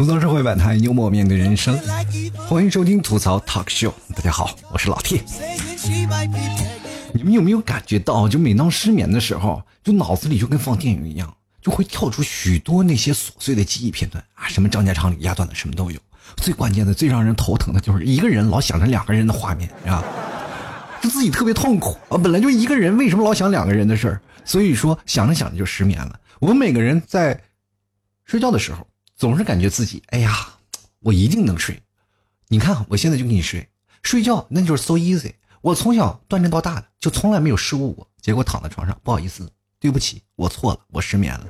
吐槽社会百态，幽默面对人生，欢迎收听吐槽 talk show。大家好，我是老 T。你们有没有感觉到，就每当失眠的时候，就脑子里就跟放电影一样，就会跳出许多那些琐碎的记忆片段啊，什么张家长李家短的什么都有。最关键的、最让人头疼的就是一个人老想着两个人的画面啊，就自己特别痛苦啊。本来就一个人，为什么老想两个人的事儿？所以说想着想着就失眠了。我们每个人在睡觉的时候，总是感觉自己，哎呀，我一定能睡。你看，我现在就给你睡，睡觉那就是 so easy。我从小锻炼到大的，就从来没有失误过。结果躺在床上，不好意思，对不起，我错了，我失眠了。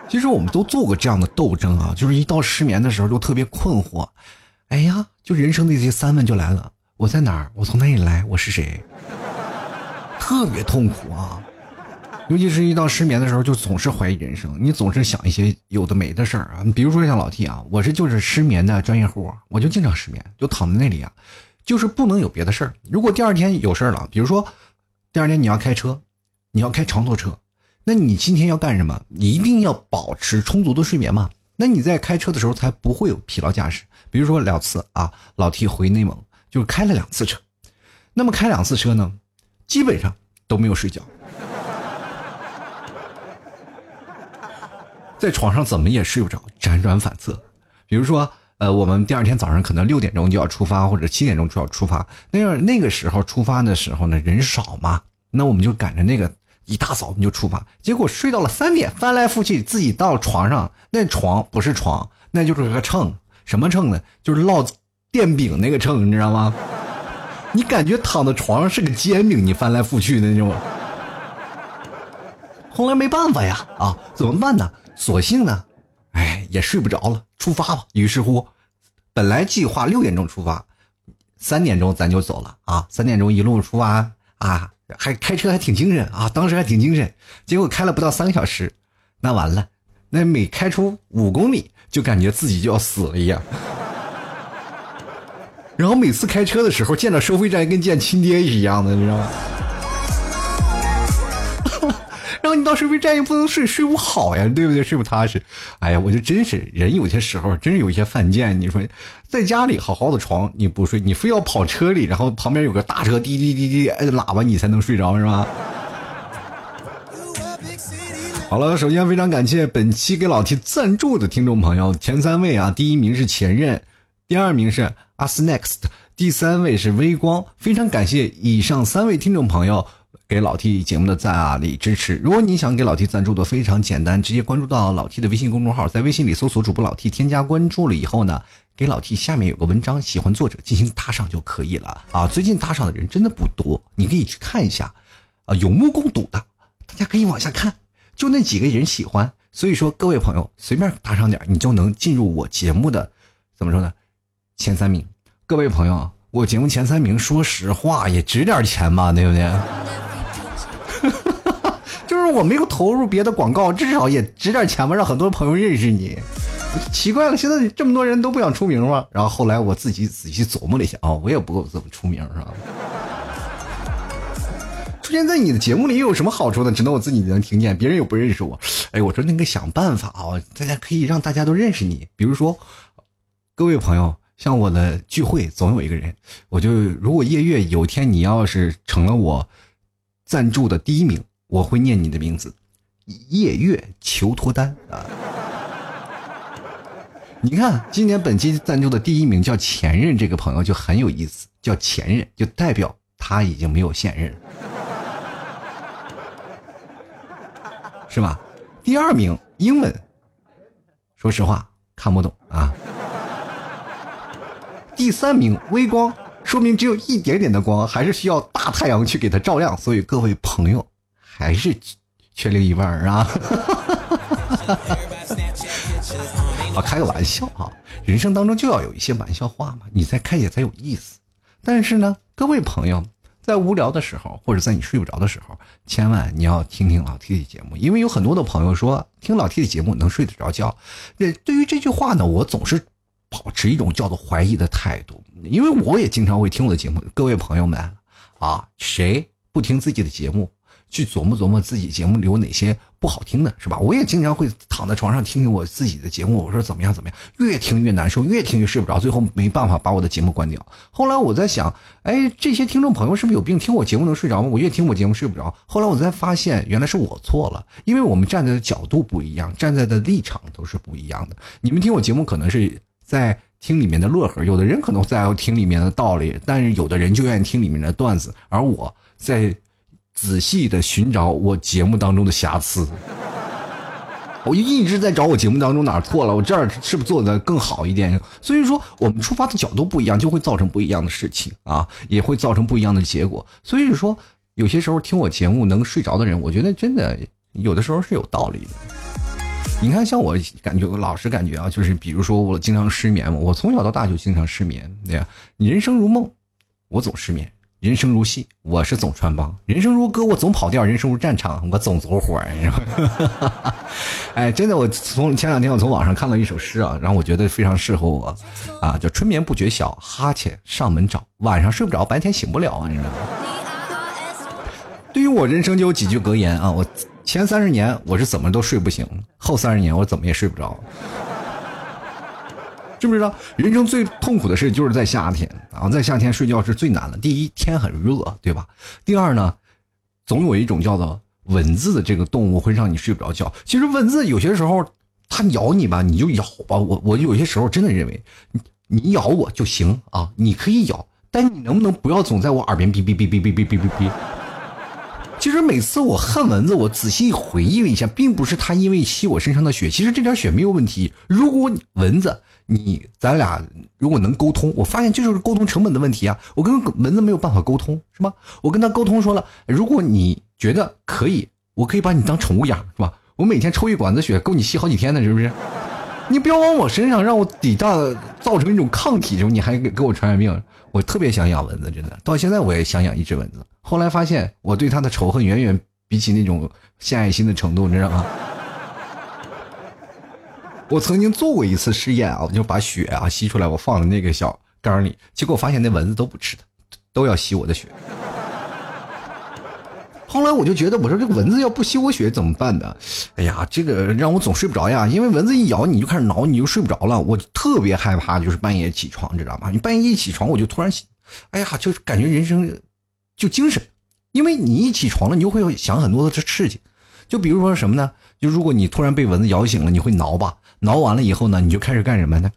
其实我们都做过这样的斗争啊，就是一到失眠的时候就特别困惑。哎呀，就人生的这些三问就来了：我在哪儿？我从哪里来？我是谁？特别痛苦啊！尤其是一到失眠的时候，就总是怀疑人生，你总是想一些有的没的事儿啊。比如说像老 T 啊，我是就是失眠的专业户，我就经常失眠，就躺在那里啊，就是不能有别的事儿。如果第二天有事儿了，比如说第二天你要开车，你要开长途车，那你今天要干什么？你一定要保持充足的睡眠嘛。那你在开车的时候才不会有疲劳驾驶。比如说两次啊，老 T 回内蒙就开了两次车，那么开两次车呢，基本上都没有睡觉。在床上怎么也睡不着，辗转反侧。比如说，呃，我们第二天早上可能六点钟就要出发，或者七点钟就要出发。那样那个时候出发的时候呢，人少嘛，那我们就赶着那个一大早我们就出发。结果睡到了三点，翻来覆去，自己到床上，那床不是床，那就是个秤。什么秤呢？就是烙电饼那个秤，你知道吗？你感觉躺在床上是个煎饼，你翻来覆去的那种。后来没办法呀，啊，怎么办呢？索性呢，哎，也睡不着了，出发吧。于是乎，本来计划六点钟出发，三点钟咱就走了啊。三点钟一路出发啊，还开车还挺精神啊，当时还挺精神。结果开了不到三个小时，那完了，那每开出五公里就感觉自己就要死了一样。然后每次开车的时候见到收费站跟见亲爹一样的，你知道吗？然后你到收费站又不能睡，睡不好呀，对不对？睡不踏实。哎呀，我就真是人，有些时候真是有些犯贱。你说，在家里好好的床你不睡，你非要跑车里，然后旁边有个大车滴滴滴滴按喇叭，你才能睡着是吧？好了，首先非常感谢本期给老 T 赞助的听众朋友前三位啊，第一名是前任，第二名是 Us Next，第三位是微光。非常感谢以上三位听众朋友。给老 T 节目的赞啊，里支持。如果你想给老 T 赞助的，非常简单，直接关注到老 T 的微信公众号，在微信里搜索主播老 T，添加关注了以后呢，给老 T 下面有个文章，喜欢作者进行打赏就可以了啊。最近打赏的人真的不多，你可以去看一下啊，有目共睹的，大家可以往下看，就那几个人喜欢。所以说，各位朋友随便打赏点，你就能进入我节目的怎么说呢？前三名。各位朋友，我节目前三名，说实话也值点钱吧，对不对？就是我没有投入别的广告，至少也值点钱吧，让很多朋友认识你。奇怪了，现在这么多人都不想出名吗？然后后来我自己仔细琢磨了一下，哦，我也不够怎么出名，是吧？出现在你的节目里又有什么好处呢？只能我自己能听见，别人又不认识我。哎，我说那个想办法啊，大家可以让大家都认识你。比如说，各位朋友，像我的聚会总有一个人，我就如果夜月有天你要是成了我。赞助的第一名，我会念你的名字，夜月求脱单啊！你看，今年本期赞助的第一名叫前任，这个朋友就很有意思，叫前任就代表他已经没有现任，是吧？第二名英文，说实话看不懂啊。第三名微光。说明只有一点点的光，还是需要大太阳去给它照亮。所以各位朋友，还是缺另一半啊！啊，开个玩笑啊！人生当中就要有一些玩笑话嘛，你再开也才有意思。但是呢，各位朋友，在无聊的时候，或者在你睡不着的时候，千万你要听听老 T 的节目，因为有很多的朋友说听老 T 的节目能睡得着觉。这对于这句话呢，我总是。保持一种叫做怀疑的态度，因为我也经常会听我的节目。各位朋友们，啊，谁不听自己的节目，去琢磨琢磨自己节目里有哪些不好听的，是吧？我也经常会躺在床上听听我自己的节目，我说怎么样怎么样，越听越难受，越听越睡不着，最后没办法把我的节目关掉。后来我在想，哎，这些听众朋友是不是有病？听我节目能睡着吗？我越听我节目睡不着。后来我才发现，原来是我错了，因为我们站在的角度不一样，站在的立场都是不一样的。你们听我节目可能是在。听里面的乐呵，有的人可能在听里面的道理，但是有的人就愿意听里面的段子，而我在仔细的寻找我节目当中的瑕疵，我就一直在找我节目当中哪错了，我这儿是不是做的更好一点？所以说，我们出发的角度不一样，就会造成不一样的事情啊，也会造成不一样的结果。所以说，有些时候听我节目能睡着的人，我觉得真的有的时候是有道理的。你看，像我感觉，我老是感觉啊，就是比如说我经常失眠嘛，我从小到大就经常失眠，对呀。你人生如梦，我总失眠；人生如戏，我是总穿帮；人生如歌，我总跑调；人生如战场，我总走火。你知道吗？哎，真的，我从前两天我从网上看到一首诗啊，然后我觉得非常适合我，啊，叫“春眠不觉晓，哈欠上门找，晚上睡不着，白天醒不了”，啊，你知道吗？对于我人生就有几句格言啊，我。前三十年我是怎么都睡不醒，后三十年我怎么也睡不着。知不知道人生最痛苦的事就是在夏天啊，在夏天睡觉是最难的。第一天很热，对吧？第二呢，总有一种叫做蚊子的这个动物会让你睡不着觉。其实蚊子有些时候它咬你吧，你就咬吧。我我有些时候真的认为，你咬我就行啊，你可以咬，但你能不能不要总在我耳边哔哔哔哔哔哔哔哔哔？其实每次我恨蚊子，我仔细回忆了一下，并不是它因为吸我身上的血，其实这点血没有问题。如果蚊子，你咱俩如果能沟通，我发现这就是沟通成本的问题啊。我跟蚊子没有办法沟通，是吧？我跟他沟通说了，如果你觉得可以，我可以把你当宠物养，是吧？我每天抽一管子血，够你吸好几天的，是不是？你不要往我身上让我抵挡，造成一种抗体，之后你还给我传染病。我特别想养蚊子，真的，到现在我也想养一只蚊子。后来发现我对它的仇恨远远比起那种献爱心的程度，你知道吗？我曾经做过一次试验啊，我就把血啊吸出来，我放在那个小缸里，结果发现那蚊子都不吃它，都要吸我的血。后来我就觉得，我说这个蚊子要不吸我血怎么办呢？哎呀，这个让我总睡不着呀，因为蚊子一咬你就开始挠，你就睡不着了。我特别害怕，就是半夜起床，知道吗？你半夜一起床，我就突然，哎呀，就是感觉人生就精神，因为你一起床了，你就会想很多的事情。就比如说什么呢？就如果你突然被蚊子咬醒了，你会挠吧？挠完了以后呢，你就开始干什么呢？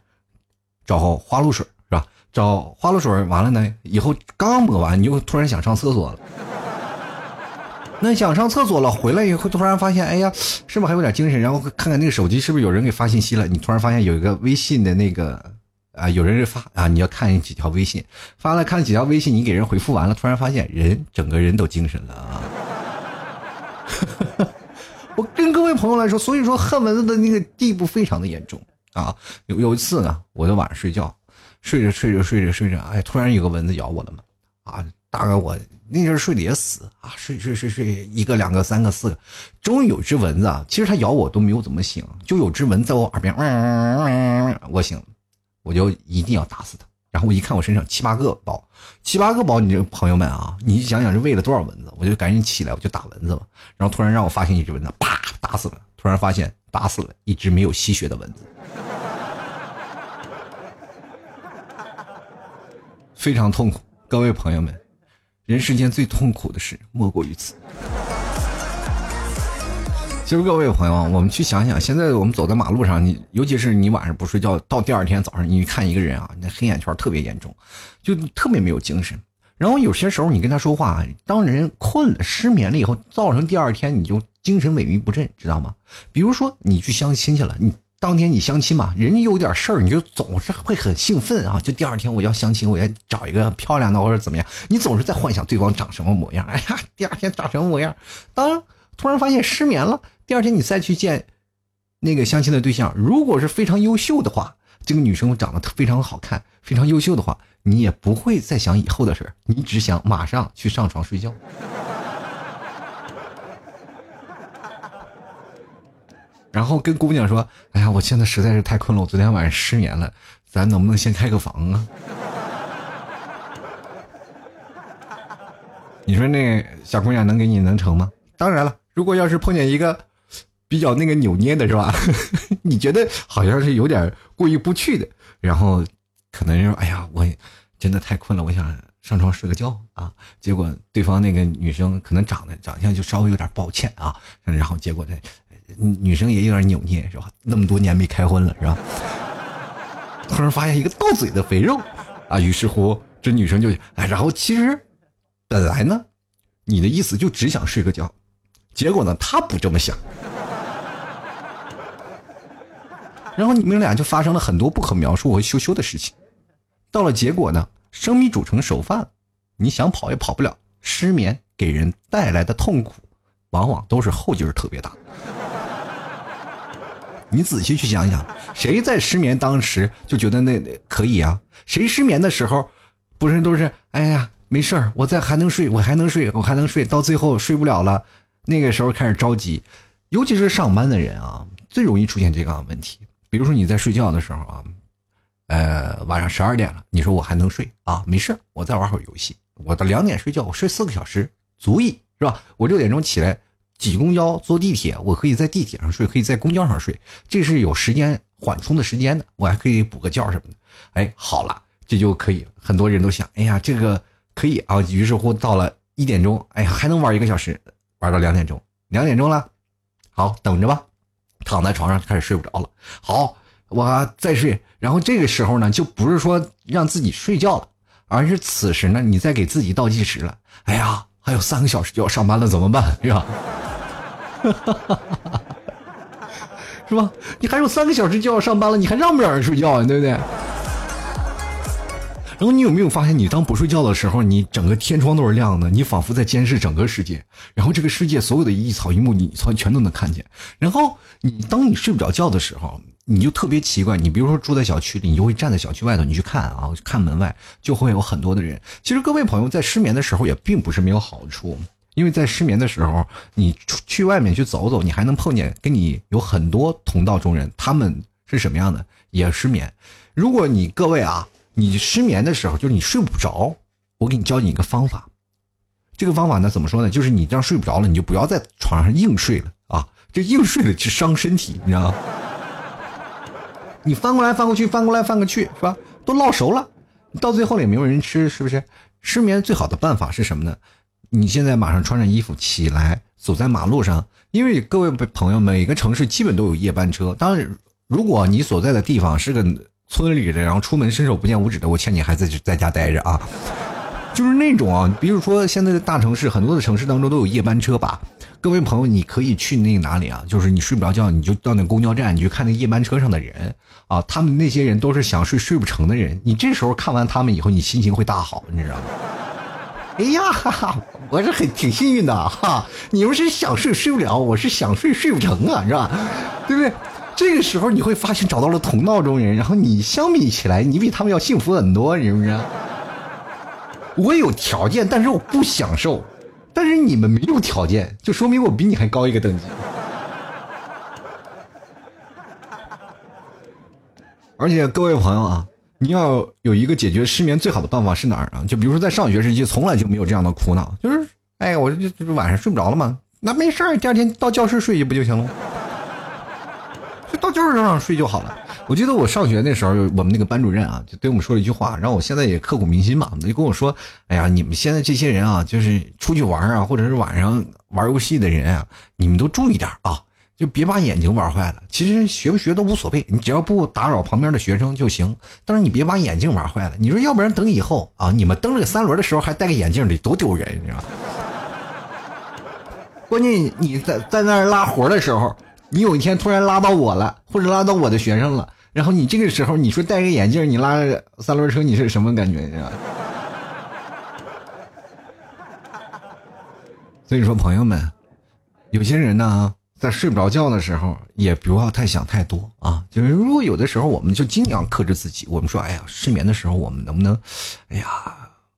找花露水是吧？找花露水完了呢，以后刚抹完，你就突然想上厕所了。那想上厕所了，回来以后突然发现，哎呀，是不是还有点精神？然后看看那个手机是不是有人给发信息了？你突然发现有一个微信的那个啊，有人发啊，你要看几条微信，发了看几条微信，你给人回复完了，突然发现人整个人都精神了啊！我跟各位朋友来说，所以说恨蚊子的那个地步非常的严重啊。有有一次呢，我在晚上睡觉，睡着睡着睡着睡着，哎，突然有个蚊子咬我了嘛，啊，大概我。那阵睡得也死啊，睡睡睡睡一个两个三个四个，终于有只蚊子啊，其实它咬我都没有怎么醒，就有只蚊在我耳边，我醒了，我就一定要打死它。然后我一看我身上七八个包，七八个包，你这朋友们啊，你想想是喂了多少蚊子？我就赶紧起来，我就打蚊子了。然后突然让我发现一只蚊子，啪打死了。突然发现打死了一只没有吸血的蚊子，非常痛苦，各位朋友们。人世间最痛苦的事莫过于此。其实各位朋友，我们去想想，现在我们走在马路上，你尤其是你晚上不睡觉，到第二天早上，你看一个人啊，那黑眼圈特别严重，就特别没有精神。然后有些时候你跟他说话，当人困了、失眠了以后，造成第二天你就精神萎靡不振，知道吗？比如说你去相亲去了，你。当天你相亲嘛，人家有点事儿，你就总是会很兴奋啊！就第二天我要相亲，我要找一个漂亮的或者怎么样，你总是在幻想对方长什么模样。哎呀，第二天长什么模样？当突然发现失眠了，第二天你再去见那个相亲的对象，如果是非常优秀的话，这个女生长得非常好看，非常优秀的话，你也不会再想以后的事儿，你只想马上去上床睡觉。然后跟姑娘说：“哎呀，我现在实在是太困了，我昨天晚上失眠了，咱能不能先开个房啊？” 你说那小姑娘能给你能成吗？当然了，如果要是碰见一个比较那个扭捏的是吧？你觉得好像是有点过意不去的，然后可能说：“哎呀，我真的太困了，我想上床睡个觉啊。”结果对方那个女生可能长得长相就稍微有点抱歉啊，然后结果呢，女生也有点扭捏是吧？那么多年没开荤了是吧？突然发现一个到嘴的肥肉啊，于是乎这女生就哎，然后其实本来呢，你的意思就只想睡个觉，结果呢，他不这么想。然后你们俩就发生了很多不可描述和羞羞的事情，到了结果呢，生米煮成熟饭，你想跑也跑不了。失眠给人带来的痛苦，往往都是后劲儿特别大。你仔细去想想，谁在失眠当时就觉得那那可以啊？谁失眠的时候，不是都是哎呀没事儿，我在还能睡，我还能睡，我还能睡到最后睡不了了，那个时候开始着急，尤其是上班的人啊，最容易出现这个问题。比如说你在睡觉的时候啊，呃，晚上十二点了，你说我还能睡啊？没事我再玩会儿游戏。我到两点睡觉，我睡四个小时足以是吧？我六点钟起来挤公交、坐地铁，我可以在地铁上睡，可以在公交上睡，这是有时间缓冲的时间的。我还可以补个觉什么的。哎，好了，这就可以。很多人都想，哎呀，这个可以啊。于是乎到了一点钟，哎呀，还能玩一个小时，玩到两点钟，两点钟了，好，等着吧。躺在床上开始睡不着了，好，我再睡。然后这个时候呢，就不是说让自己睡觉了，而是此时呢，你在给自己倒计时了。哎呀，还有三个小时就要上班了，怎么办？是吧？是吧？你还有三个小时就要上班了，你还让不让人睡觉啊？对不对？然后你有没有发现，你当不睡觉的时候，你整个天窗都是亮的，你仿佛在监视整个世界。然后这个世界所有的一草一木，你全全都能看见。然后你当你睡不着觉的时候，你就特别奇怪。你比如说住在小区里，你就会站在小区外头，你去看啊，看门外就会有很多的人。其实各位朋友在失眠的时候也并不是没有好处，因为在失眠的时候，你出去外面去走走，你还能碰见跟你有很多同道中人，他们是什么样的也失眠。如果你各位啊。你失眠的时候，就是你睡不着，我给你教你一个方法。这个方法呢，怎么说呢？就是你这样睡不着了，你就不要在床上硬睡了啊！这硬睡了去伤身体，你知道吗？你翻过来翻过去，翻过来翻过去，是吧？都烙熟了，到最后也没有人吃，是不是？失眠最好的办法是什么呢？你现在马上穿上衣服起来，走在马路上，因为各位朋友，每个城市基本都有夜班车。当然，如果你所在的地方是个。村里的，然后出门伸手不见五指的，我劝你还在在家待着啊，就是那种啊，比如说现在的大城市，很多的城市当中都有夜班车吧。各位朋友，你可以去那个哪里啊？就是你睡不着觉，你就到那公交站，你去看那夜班车上的人啊，他们那些人都是想睡睡不成的人。你这时候看完他们以后，你心情会大好，你知道吗？哎呀，哈哈，我是很挺幸运的哈。你们是想睡睡不了，我是想睡睡不成啊，是吧？对不对？这个时候你会发现找到了同道中人，然后你相比起来，你比他们要幸福很多，你是不是？我有条件，但是我不享受，但是你们没有条件，就说明我比你还高一个等级。而且各位朋友啊，你要有一个解决失眠最好的办法是哪儿啊？就比如说在上学时期，从来就没有这样的苦恼，就是哎，我这这晚上睡不着了吗？那没事儿，第二天到教室睡去不就行了？就到教室上睡就好了。我记得我上学那时候，我们那个班主任啊，就对我们说了一句话，然后我现在也刻骨铭心嘛。就跟我说：“哎呀，你们现在这些人啊，就是出去玩啊，或者是晚上玩游戏的人啊，你们都注意点啊，就别把眼睛玩坏了。其实学不学都无所谓，你只要不打扰旁边的学生就行。但是你别把眼镜玩坏了。你说要不然等以后啊，你们蹬这个三轮的时候还戴个眼镜，得多丢人，你知道吗？关键你在在那儿拉活的时候。”你有一天突然拉到我了，或者拉到我的学生了，然后你这个时候你说戴个眼镜，你拉着三轮车，你是什么感觉？你知道吗 所以说，朋友们，有些人呢，在睡不着觉的时候，也不要太想太多啊。就是如果有的时候，我们就尽量克制自己。我们说，哎呀，失眠的时候，我们能不能，哎呀。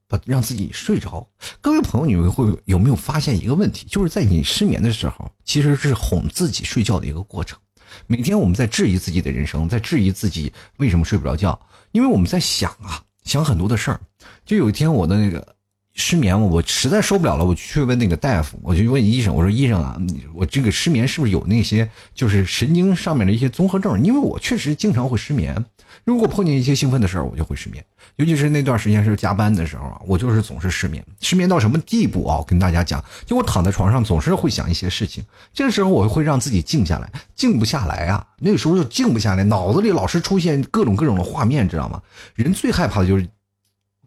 把让自己睡着。各位朋友，你们会有没有发现一个问题？就是在你失眠的时候，其实是哄自己睡觉的一个过程。每天我们在质疑自己的人生，在质疑自己为什么睡不着觉，因为我们在想啊，想很多的事儿。就有一天，我的那个失眠，我实在受不了了，我去问那个大夫，我就问医生，我说医生啊，我这个失眠是不是有那些就是神经上面的一些综合症？因为我确实经常会失眠，如果碰见一些兴奋的事儿，我就会失眠。尤其是那段时间是加班的时候啊，我就是总是失眠，失眠到什么地步啊？我跟大家讲，就我躺在床上总是会想一些事情，这个时候我会让自己静下来，静不下来啊，那个时候就静不下来，脑子里老是出现各种各种的画面，知道吗？人最害怕的就是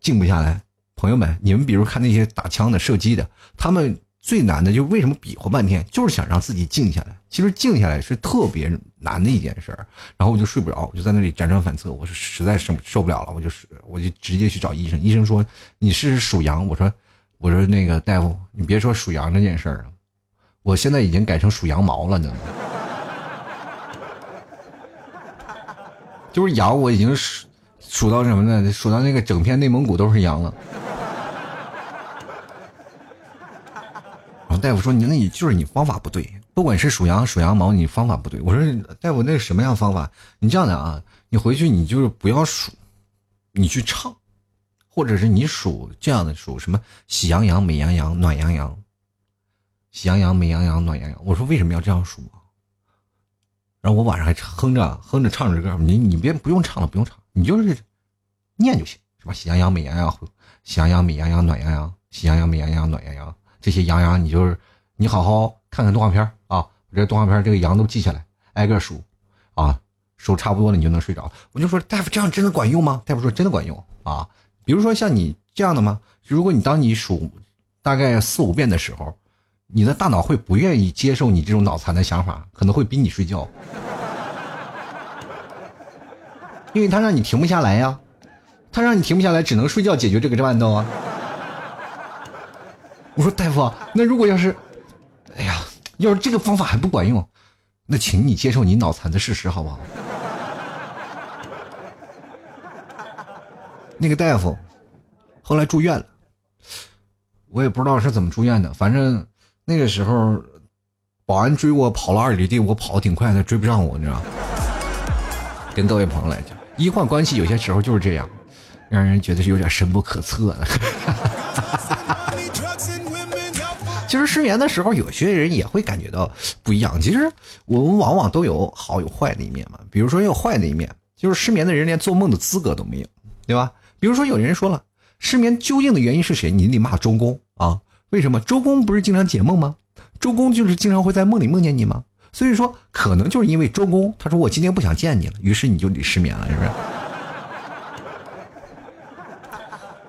静不下来。朋友们，你们比如看那些打枪的、射击的，他们最难的就为什么比划半天，就是想让自己静下来。其实静下来是特别难的一件事儿。然后我就睡不着，我就在那里辗转反侧，我是实在受受不了了，我就是我就直接去找医生。医生说你是属羊，我说我说那个大夫，你别说属羊这件事儿了，我现在已经改成属羊毛了呢。就是羊，我已经数数到什么呢？数到那个整片内蒙古都是羊了。大夫说：“你那你就是你方法不对，不管是属羊属羊毛，你方法不对。”我说：“大夫，那是什么样方法？你这样的啊，你回去你就是不要数，你去唱，或者是你数这样的数什么喜羊羊、美羊羊、暖羊羊，喜羊羊、美羊羊、暖羊羊。”我说：“为什么要这样数？”然后我晚上还哼着哼着唱着歌，你你别不用唱了，不用唱，你就是念就行，是吧？喜羊羊、美羊羊，喜羊羊、美羊羊、暖羊羊，喜羊羊、美羊羊、暖羊羊。这些羊羊，你就是，你好好看看动画片啊！我这动画片这个羊都记下来，挨个数，啊，数差不多了，你就能睡着。我就说大夫，这样真的管用吗？大夫说真的管用啊。比如说像你这样的吗？如果你当你数大概四五遍的时候，你的大脑会不愿意接受你这种脑残的想法，可能会逼你睡觉，因为他让你停不下来呀，他让你停不下来，只能睡觉解决这个战斗啊。我说大夫，那如果要是，哎呀，要是这个方法还不管用，那请你接受你脑残的事实，好不好？那个大夫后来住院了，我也不知道是怎么住院的，反正那个时候保安追我跑了二里地，我跑的挺快的，追不上我，你知道？跟各位朋友来讲，医患关系有些时候就是这样，让人觉得是有点深不可测的。其实失眠的时候，有些人也会感觉到不一样。其实我们往往都有好有坏的一面嘛。比如说有坏的一面，就是失眠的人连做梦的资格都没有，对吧？比如说有人说了，失眠究竟的原因是谁？你得骂周公啊？为什么？周公不是经常解梦吗？周公就是经常会在梦里梦见你吗？所以说，可能就是因为周公他说我今天不想见你了，于是你就得失眠了，是不是？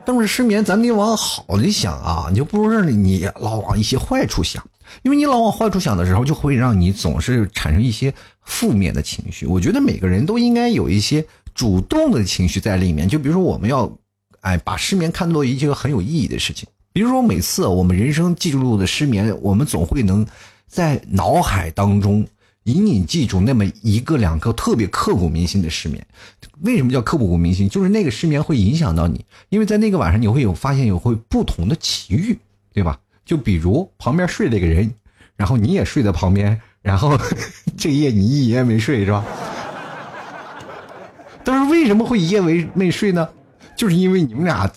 但是失眠，咱得往好的想啊，你就不如让你老往一些坏处想，因为你老往坏处想的时候，就会让你总是产生一些负面的情绪。我觉得每个人都应该有一些主动的情绪在里面。就比如说，我们要，哎，把失眠看作一件很有意义的事情。比如说，每次我们人生记录的失眠，我们总会能在脑海当中。隐隐记住那么一个两个特别刻骨铭心的失眠，为什么叫刻骨铭心？就是那个失眠会影响到你，因为在那个晚上你会有发现有会不同的奇遇，对吧？就比如旁边睡了一个人，然后你也睡在旁边，然后 这夜你一夜没睡是吧？但是为什么会一夜没没睡呢？就是因为你们俩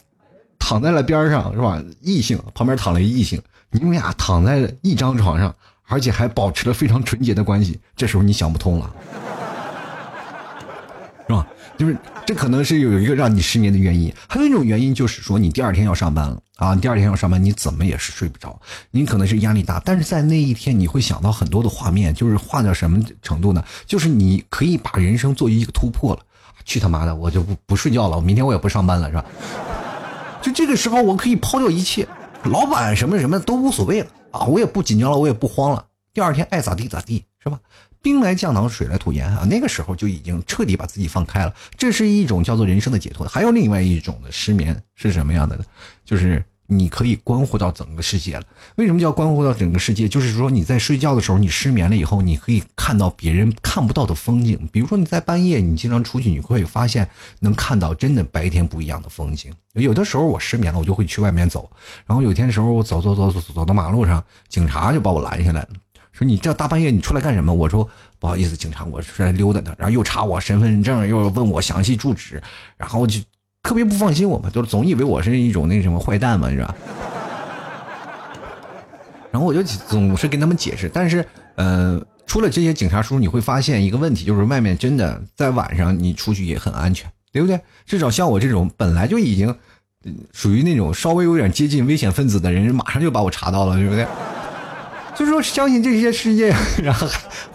躺在了边上是吧？异性旁边躺了一异性，你们俩躺在一张床上。而且还保持了非常纯洁的关系，这时候你想不通了，是吧？就是这可能是有一个让你失眠的原因，还有一种原因就是说你第二天要上班了啊，你第二天要上班，你怎么也是睡不着，你可能是压力大，但是在那一天你会想到很多的画面，就是画到什么程度呢？就是你可以把人生做一个突破了，去他妈的，我就不不睡觉了，我明天我也不上班了，是吧？就这个时候我可以抛掉一切，老板什么什么都无所谓了。啊，我也不紧张了，我也不慌了。第二天爱咋地咋地，是吧？兵来将挡，水来土掩啊。那个时候就已经彻底把自己放开了，这是一种叫做人生的解脱。还有另外一种的失眠是什么样的呢？就是。你可以关乎到整个世界了。为什么叫关乎到整个世界？就是说你在睡觉的时候，你失眠了以后，你可以看到别人看不到的风景。比如说你在半夜，你经常出去，你会发现能看到真的白天不一样的风景。有的时候我失眠了，我就会去外面走。然后有天的时候，我走走走走走到马路上，警察就把我拦下来了，说你这大半夜你出来干什么？我说不好意思，警察，我出来溜达的。然后又查我身份证，又问我详细住址，然后就。特别不放心我们，就是总以为我是一种那什么坏蛋嘛，是吧？然后我就总是跟他们解释，但是呃，出了这些警察叔叔，你会发现一个问题，就是外面真的在晚上你出去也很安全，对不对？至少像我这种本来就已经属于那种稍微有点接近危险分子的人，马上就把我查到了，对不对？所以说，相信这些世界，然后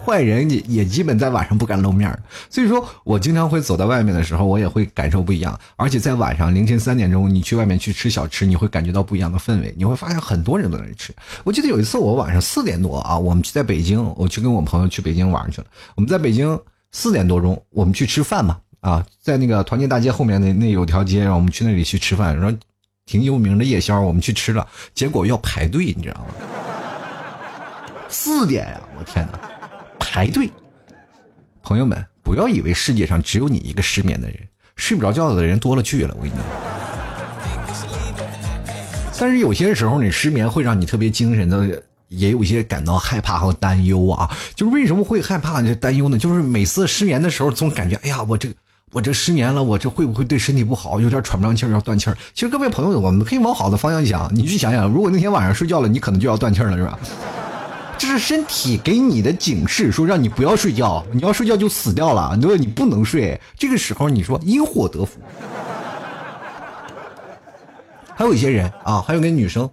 坏人也也基本在晚上不敢露面所以说我经常会走在外面的时候，我也会感受不一样。而且在晚上凌晨三点钟，你去外面去吃小吃，你会感觉到不一样的氛围。你会发现很多人都在吃。我记得有一次，我晚上四点多啊，我们去在北京，我去跟我朋友去北京玩去了。我们在北京四点多钟，我们去吃饭嘛啊，在那个团结大街后面那那有条街，让我们去那里去吃饭，然后挺有名的夜宵，我们去吃了，结果要排队，你知道吗？四点呀！我天哪，排队！朋友们，不要以为世界上只有你一个失眠的人，睡不着觉的人多了去了。我跟你讲，但是有些时候你失眠会让你特别精神的，也有一些感到害怕和担忧啊。就是为什么会害怕、就担忧呢？就是每次失眠的时候，总感觉哎呀，我这我这失眠了，我这会不会对身体不好？有点喘不上气儿，要断气儿。其实各位朋友，我们可以往好的方向想，你去想想，如果那天晚上睡觉了，你可能就要断气儿了，是吧？这是身体给你的警示，说让你不要睡觉，你要睡觉就死掉了。你说你不能睡，这个时候你说因祸得福。还有一些人啊，还有个女生，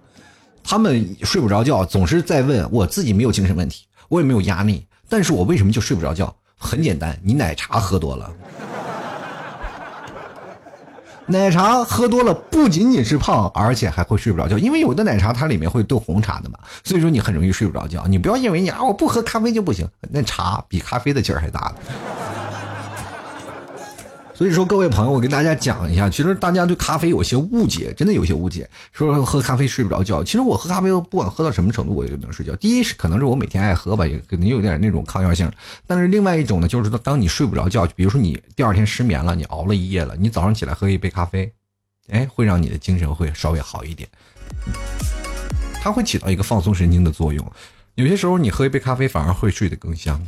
她们睡不着觉，总是在问我自己没有精神问题，我也没有压力，但是我为什么就睡不着觉？很简单，你奶茶喝多了。奶茶喝多了不仅仅是胖，而且还会睡不着觉，因为有的奶茶它里面会兑红茶的嘛，所以说你很容易睡不着觉。你不要认为你啊我不喝咖啡就不行，那茶比咖啡的劲儿还大。所以说，各位朋友，我跟大家讲一下，其实大家对咖啡有些误解，真的有些误解，说喝咖啡睡不着觉。其实我喝咖啡，不管喝到什么程度，我也能睡觉。第一是可能是我每天爱喝吧，也可能有点那种抗药性。但是另外一种呢，就是当你睡不着觉，比如说你第二天失眠了，你熬了一夜了，你早上起来喝一杯咖啡，哎，会让你的精神会稍微好一点。它会起到一个放松神经的作用。有些时候你喝一杯咖啡反而会睡得更香。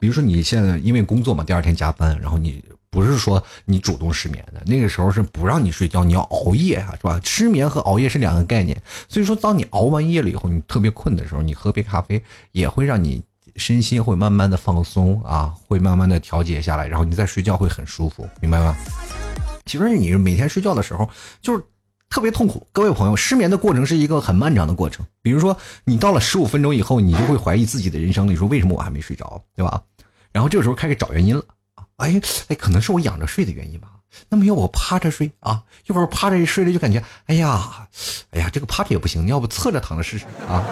比如说你现在因为工作嘛，第二天加班，然后你。不是说你主动失眠的，那个时候是不让你睡觉，你要熬夜啊，是吧？失眠和熬夜是两个概念，所以说当你熬完夜了以后，你特别困的时候，你喝杯咖啡也会让你身心会慢慢的放松啊，会慢慢的调节下来，然后你再睡觉会很舒服，明白吗？其实你每天睡觉的时候就是特别痛苦，各位朋友，失眠的过程是一个很漫长的过程。比如说你到了十五分钟以后，你就会怀疑自己的人生，你说为什么我还没睡着，对吧？然后这个时候开始找原因了。哎哎，可能是我仰着睡的原因吧。那么要我趴着睡啊？一会儿趴着一睡了，就感觉哎呀，哎呀，这个趴着也不行，你要不侧着躺着试试啊？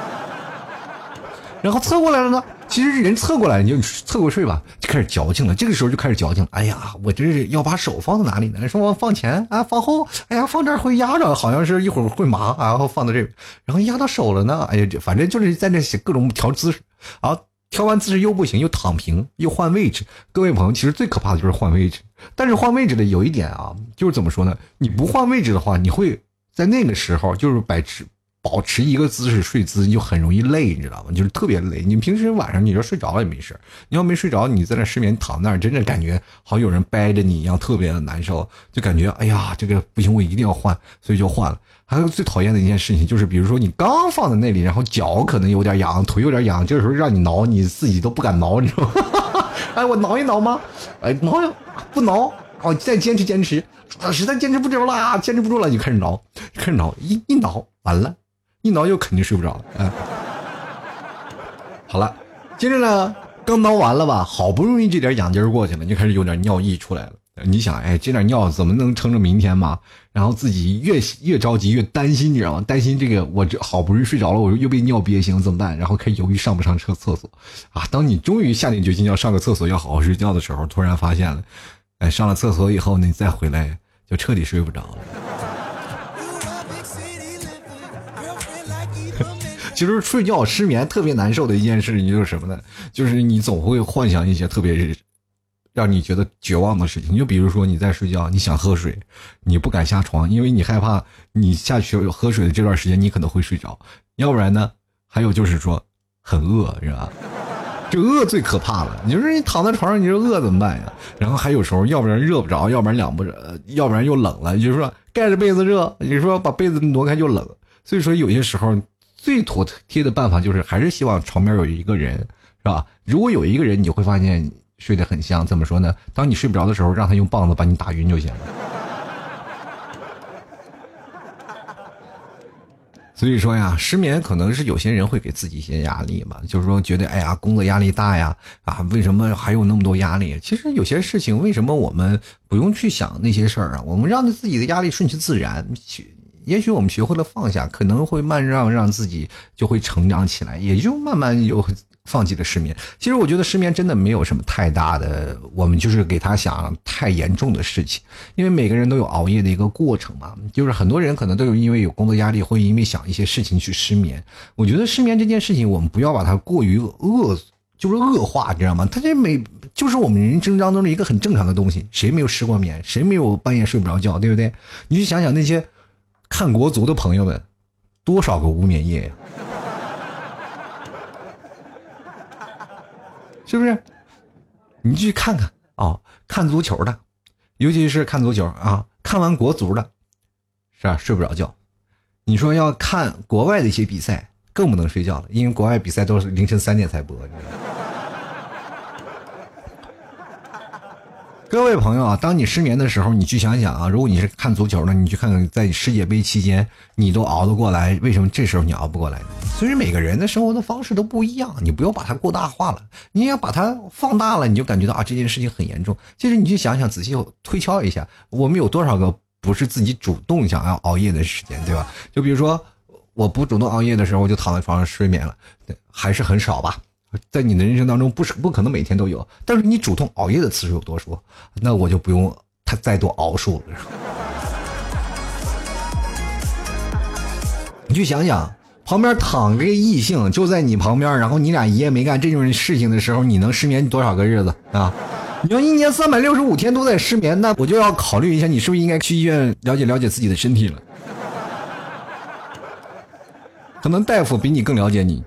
然后侧过来了呢，其实人侧过来你就侧过睡吧，就开始矫情了。这个时候就开始矫情，哎呀，我这是要把手放在哪里呢？说我放前啊，放后？哎呀，放这儿会压着，好像是一会儿会麻，然后放到这，然后压到手了呢。哎呀，反正就是在那写各种调姿势啊。调完姿势又不行，又躺平，又换位置。各位朋友，其实最可怕的就是换位置。但是换位置的有一点啊，就是怎么说呢？你不换位置的话，你会在那个时候就是保持保持一个姿势睡姿，你就很容易累，你知道吗？就是特别累。你平时晚上你要睡着了也没事，你要没睡着，你在那失眠躺那儿，真的感觉好有人掰着你一样，特别的难受。就感觉哎呀，这个不行，我一定要换，所以就换了。还有最讨厌的一件事情就是，比如说你刚放在那里，然后脚可能有点痒，腿有点痒，这个时候让你挠，你自己都不敢挠，你知道吗？哎，我挠一挠吗？哎，挠呀不挠？哦，再坚持坚持，实在坚持不住了，坚持不住了，就开始挠，开始挠，一一挠完了，一挠又肯定睡不着。哎，好了，接着呢，刚挠完了吧，好不容易这点痒劲儿过去了，就开始有点尿意出来了。你想，哎，这点尿怎么能撑着明天嘛？然后自己越越着急越担心，你知道吗？担心这个我这好不容易睡着了，我又被尿憋醒怎么办？然后开始犹豫上不上厕厕所啊！当你终于下定决心要上个厕所，要好好睡觉的时候，突然发现了，哎，上了厕所以后呢，你再回来就彻底睡不着了。其实睡觉失眠特别难受的一件事情就是什么呢？就是你总会幻想一些特别。让你觉得绝望的事情，就比如说你在睡觉，你想喝水，你不敢下床，因为你害怕你下去喝水的这段时间你可能会睡着。要不然呢，还有就是说很饿，是吧？这饿最可怕了。你说你躺在床上，你说饿怎么办呀？然后还有时候，要不然热不着，要不然凉不着，要不然又冷了。就是说盖着被子热，你说把被子挪开就冷。所以说有些时候。最妥帖的办法就是还是希望床边有一个人，是吧？如果有一个人，你会发现睡得很香。怎么说呢？当你睡不着的时候，让他用棒子把你打晕就行了。所以说呀，失眠可能是有些人会给自己一些压力嘛，就是说觉得哎呀，工作压力大呀，啊，为什么还有那么多压力？其实有些事情，为什么我们不用去想那些事儿啊？我们让自己的压力顺其自然，也许我们学会了放下，可能会慢让让自己就会成长起来，也就慢慢有。放弃了失眠，其实我觉得失眠真的没有什么太大的，我们就是给他想太严重的事情，因为每个人都有熬夜的一个过程嘛，就是很多人可能都有因为有工作压力，会因为想一些事情去失眠。我觉得失眠这件事情，我们不要把它过于恶，就是恶化，你知道吗？它这每就是我们人生当中的一个很正常的东西，谁没有失过眠？谁没有半夜睡不着觉？对不对？你去想想那些看国足的朋友们，多少个无眠夜呀？是不是？你去看看啊，看足球的，尤其是看足球啊，看完国足的，是啊？睡不着觉。你说要看国外的一些比赛，更不能睡觉了，因为国外比赛都是凌晨三点才播。你知道吗各位朋友啊，当你失眠的时候，你去想想啊，如果你是看足球的，你去看看在世界杯期间你都熬得过来，为什么这时候你熬不过来呢？所以每个人的生活的方式都不一样，你不要把它过大化了，你要把它放大了，你就感觉到啊这件事情很严重。其实你去想想，仔细推敲一下，我们有多少个不是自己主动想要熬夜的时间，对吧？就比如说我不主动熬夜的时候，我就躺在床上睡眠了，还是很少吧。在你的人生当中，不是不可能每天都有，但是你主动熬夜的次数有多少？那我就不用他再多熬数了。你去想想，旁边躺着个异性就在你旁边，然后你俩一夜没干这种事情的时候，你能失眠多少个日子啊？你要一年三百六十五天都在失眠，那我就要考虑一下，你是不是应该去医院了解了解自己的身体了？可能大夫比你更了解你。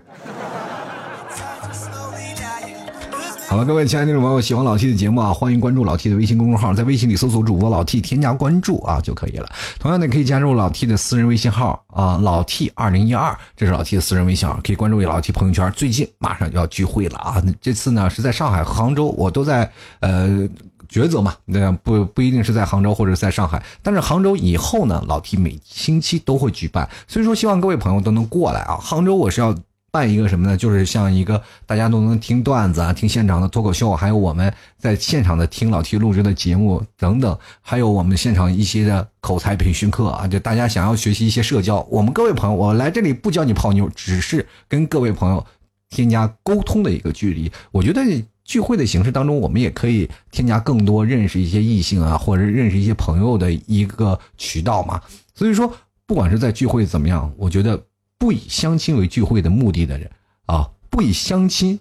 好了，各位亲爱的听众朋友，喜欢老 T 的节目啊，欢迎关注老 T 的微信公众号，在微信里搜索主播老 T，添加关注啊就可以了。同样的，可以加入老 T 的私人微信号啊，老 T 二零一二，这是老 T 的私人微信号，可以关注老 T 朋友圈。最近马上就要聚会了啊，这次呢是在上海、杭州，我都在呃抉择嘛，那不不一定是在杭州或者在上海，但是杭州以后呢，老 T 每星期都会举办，所以说希望各位朋友都能过来啊。杭州我是要。办一个什么呢？就是像一个大家都能听段子啊，听现场的脱口秀，还有我们在现场的听老 T 录制的节目等等，还有我们现场一些的口才培训课啊，就大家想要学习一些社交，我们各位朋友，我来这里不教你泡妞，只是跟各位朋友添加沟通的一个距离。我觉得聚会的形式当中，我们也可以添加更多认识一些异性啊，或者认识一些朋友的一个渠道嘛。所以说，不管是在聚会怎么样，我觉得。不以相亲为聚会的目的的人啊，不以相亲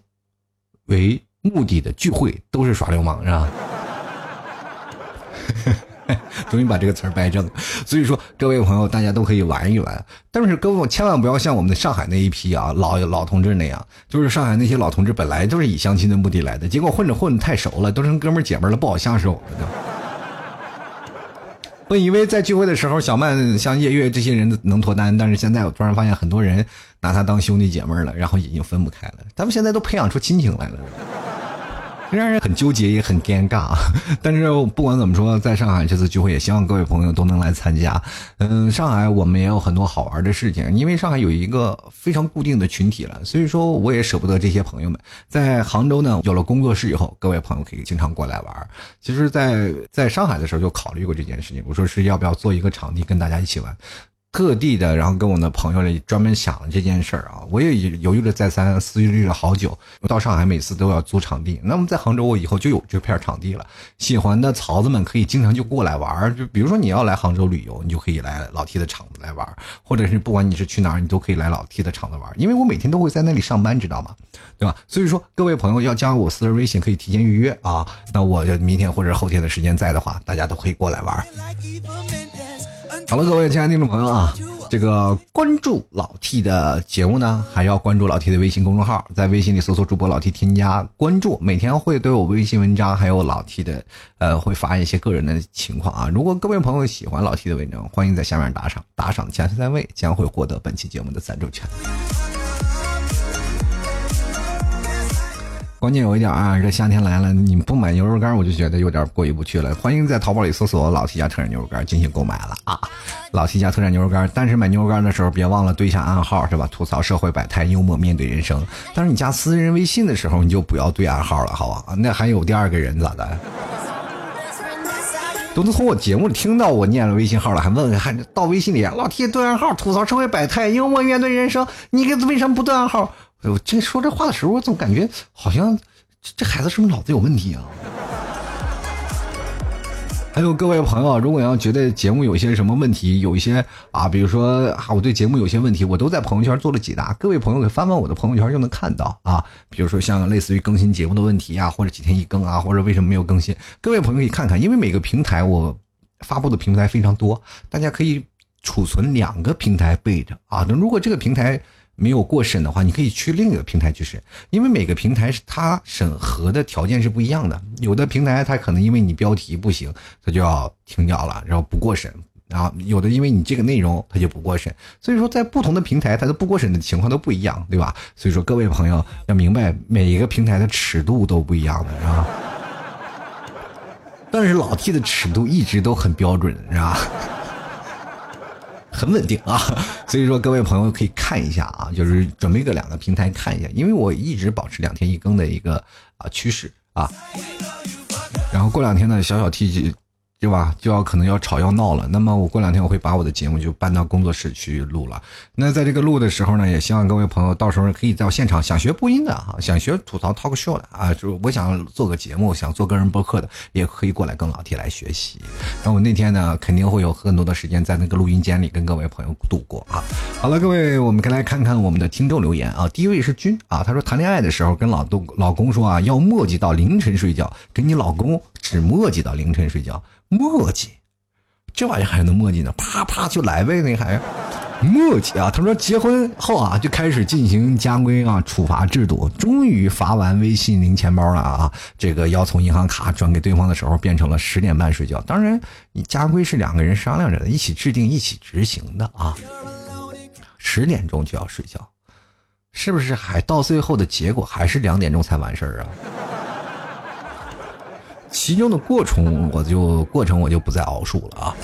为目的的聚会都是耍流氓，是吧？终于把这个词儿掰正。所以说，各位朋友，大家都可以玩一玩，但是各位千万不要像我们的上海那一批啊老老同志那样，就是上海那些老同志本来都是以相亲的目的来的，结果混着混着太熟了，都成哥们姐们了，不好下手了。本以为在聚会的时候，小曼像叶月这些人能脱单，但是现在我突然发现很多人拿他当兄弟姐妹了，然后已经分不开了。咱们现在都培养出亲情来了。让人很纠结，也很尴尬。但是不管怎么说，在上海这次聚会，也希望各位朋友都能来参加。嗯，上海我们也有很多好玩的事情，因为上海有一个非常固定的群体了，所以说我也舍不得这些朋友们。在杭州呢，有了工作室以后，各位朋友可以经常过来玩。其实，在在上海的时候就考虑过这件事情，我说是要不要做一个场地跟大家一起玩。特地的，然后跟我的朋友里专门想了这件事儿啊，我也犹豫了再三，思虑了好久。我到上海每次都要租场地，那么在杭州我以后就有这片场地了。喜欢的曹子们可以经常就过来玩儿，就比如说你要来杭州旅游，你就可以来老 T 的场子来玩儿，或者是不管你是去哪儿，你都可以来老 T 的场子玩儿，因为我每天都会在那里上班，知道吗？对吧？所以说各位朋友要加我私人微信，可以提前预约啊。那我就明天或者后天的时间在的话，大家都可以过来玩儿。好了，各位亲爱的听众朋友啊，这个关注老 T 的节目呢，还要关注老 T 的微信公众号，在微信里搜索主播老 T，添加关注，每天会都有微信文章，还有老 T 的，呃，会发一些个人的情况啊。如果各位朋友喜欢老 T 的文章，欢迎在下面打赏，打赏前三位将会获得本期节目的赞助权。关键有一点啊，这夏天来了，你不买牛肉干，我就觉得有点过意不去了。欢迎在淘宝里搜索“老 T 家特产牛肉干”进行购买了啊！老 T 家特产牛肉干，但是买牛肉干的时候别忘了对一下暗号是吧？吐槽社会百态，幽默面对人生。但是你加私人微信的时候，你就不要对暗号了，好吧？那还有第二个人咋的？都能从我节目里听到我念了微信号了，还问还到微信里老 T 对暗号，吐槽社会百态，幽默面对人生。你给为什么不对暗号？我这说这话的时候，我总感觉好像这这孩子是不是脑子有问题啊？还有各位朋友，如果要觉得节目有些什么问题，有一些啊，比如说啊，我对节目有些问题，我都在朋友圈做了解答，各位朋友可以翻翻我的朋友圈就能看到啊。比如说像类似于更新节目的问题啊，或者几天一更啊，或者为什么没有更新，各位朋友可以看看，因为每个平台我发布的平台非常多，大家可以储存两个平台备着啊。那如果这个平台。没有过审的话，你可以去另一个平台去审，因为每个平台它审核的条件是不一样的。有的平台它可能因为你标题不行，它就要停掉了，然后不过审；然后有的因为你这个内容它就不过审。所以说，在不同的平台，它的不过审的情况都不一样，对吧？所以说，各位朋友要明白，每一个平台的尺度都不一样的，是吧？但是老 T 的尺度一直都很标准，是吧？很稳定啊，所以说各位朋友可以看一下啊，就是准备个两个平台看一下，因为我一直保持两天一更的一个啊趋势啊，然后过两天呢，小小 T。对吧？就要可能要吵要闹了。那么我过两天我会把我的节目就搬到工作室去录了。那在这个录的时候呢，也希望各位朋友到时候可以在现场想学播音的啊，想学吐槽 talk show 的啊，就我想做个节目，想做个人播客的，也可以过来跟老 T 来学习。那我那天呢，肯定会有很多的时间在那个录音间里跟各位朋友度过啊。好了，各位，我们来看看我们的听众留言啊。第一位是君啊，他说谈恋爱的时候跟老东老公说啊，要磨叽到凌晨睡觉，跟你老公只磨叽到凌晨睡觉。磨叽，这玩意还能磨叽呢？啪啪就来呗，那还磨叽啊？他说结婚后啊，就开始进行家规啊，处罚制度。终于发完微信零钱包了啊！这个要从银行卡转给对方的时候，变成了十点半睡觉。当然，你家规是两个人商量着的，一起制定、一起执行的啊。十点钟就要睡觉，是不是？还到最后的结果还是两点钟才完事儿啊？其中的过程，我就过程我就不再熬述了啊。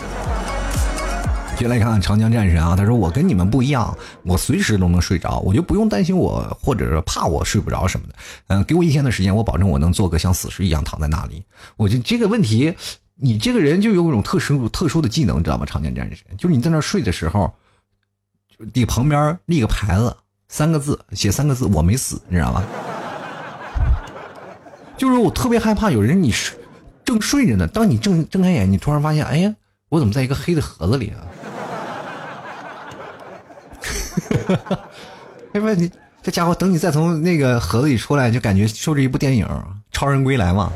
接来看看长江战神啊，他说我跟你们不一样，我随时都能睡着，我就不用担心我或者是怕我睡不着什么的。嗯，给我一天的时间，我保证我能做个像死尸一样躺在那里。我就这个问题，你这个人就有一种特殊特殊的技能，知道吗？长江战神就是你在那睡的时候，你旁边立个牌子，三个字写三个字，我没死，你知道吗？就是我特别害怕有人你睡正睡着呢，当你睁睁开眼，你突然发现，哎呀，我怎么在一个黑的盒子里啊？哎不，你这家伙等你再从那个盒子里出来，就感觉受着一部电影《超人归来》嘛，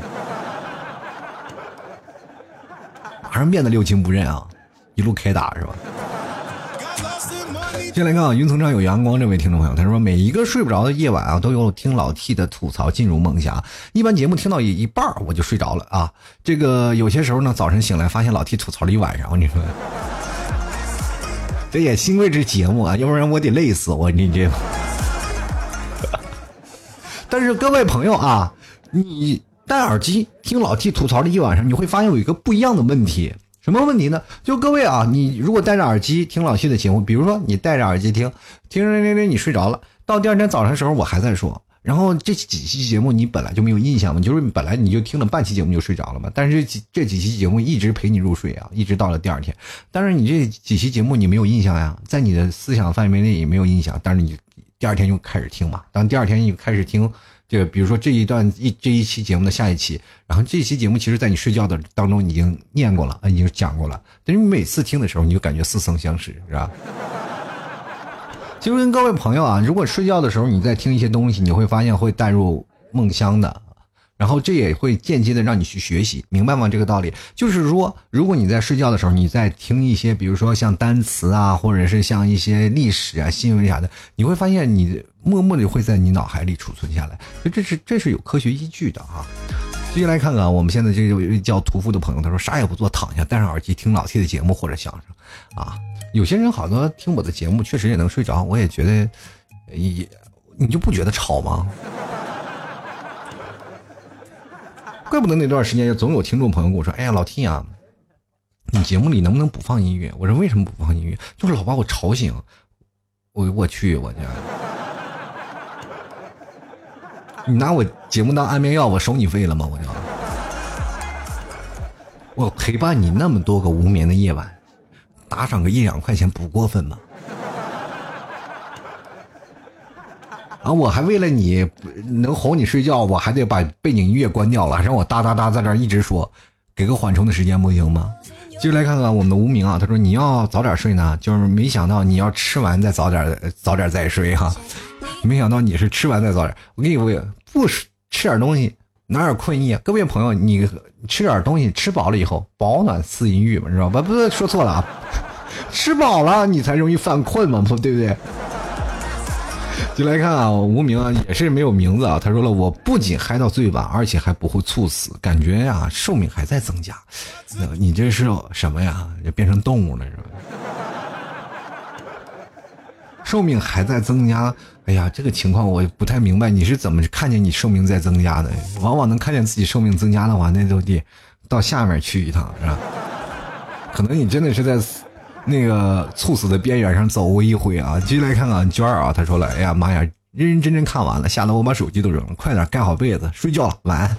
马上变得六亲不认啊，一路开打是吧？先来看啊，云层上有阳光这位听众朋友，他说每一个睡不着的夜晚啊，都有听老 T 的吐槽进入梦乡。一般节目听到一一半我就睡着了啊。这个有些时候呢，早晨醒来发现老 T 吐槽了一晚上，我你说，这也幸亏这节目啊，要不然我得累死我你这。但是各位朋友啊，你戴耳机听老 T 吐槽了一晚上，你会发现有一个不一样的问题。什么问题呢？就各位啊，你如果戴着耳机听老谢的节目，比如说你戴着耳机听，听着听着你睡着了，到第二天早上的时候我还在说，然后这几期节目你本来就没有印象嘛，就是本来你就听了半期节目就睡着了嘛，但是这这几期节目一直陪你入睡啊，一直到了第二天，但是你这几期节目你没有印象呀，在你的思想范围内也没有印象，但是你第二天就开始听嘛，当第二天你开始听。就比如说这一段一这一期节目的下一期，然后这期节目其实在你睡觉的当中已经念过了，已经讲过了。但是你每次听的时候，你就感觉似曾相识，是吧？其实跟各位朋友啊，如果睡觉的时候你在听一些东西，你会发现会带入梦乡的。然后这也会间接的让你去学习，明白吗？这个道理就是说，如果你在睡觉的时候，你在听一些，比如说像单词啊，或者是像一些历史啊、新闻啥的，你会发现你默默的会在你脑海里储存下来，所以这是这是有科学依据的啊。接下来看看我们现在这位叫屠夫的朋友，他说啥也不做，躺下，戴上耳机听老 T 的节目或者相声啊。有些人好多听我的节目确实也能睡着，我也觉得也你就不觉得吵吗？怪不得那段时间总有听众朋友跟我说：“哎呀，老 T 啊，你节目里能不能不放音乐？”我说：“为什么不放音乐？就是老把我吵醒。”我我去，我去！你拿我节目当安眠药，我收你费了吗？我就我陪伴你那么多个无眠的夜晚，打赏个一两块钱不过分吗？啊！我还为了你能哄你睡觉，我还得把背景音乐关掉了，让我哒哒哒在这一直说，给个缓冲的时间不行吗？继续来看看我们的无名啊，他说你要早点睡呢，就是没想到你要吃完再早点早点再睡哈，没想到你是吃完再早点。我跟你说，不吃点东西哪有困意啊？各位朋友，你吃点东西吃饱了以后，饱暖思淫欲嘛，知道吧？不不，说错了啊，吃饱了你才容易犯困嘛，不对不对？就来看啊，无名啊，也是没有名字啊。他说了，我不仅嗨到最晚，而且还不会猝死，感觉呀，寿命还在增加。你这是什么呀？变成动物了是吧？寿命还在增加，哎呀，这个情况我不太明白，你是怎么看见你寿命在增加的？往往能看见自己寿命增加的话，那都得到下面去一趟，是吧？可能你真的是在。那个猝死的边缘上走过一回啊！继续来看看娟儿啊，他说了：“哎呀妈呀，认认真真看完了，吓得我把手机都扔了，快点盖好被子睡觉了，晚安。”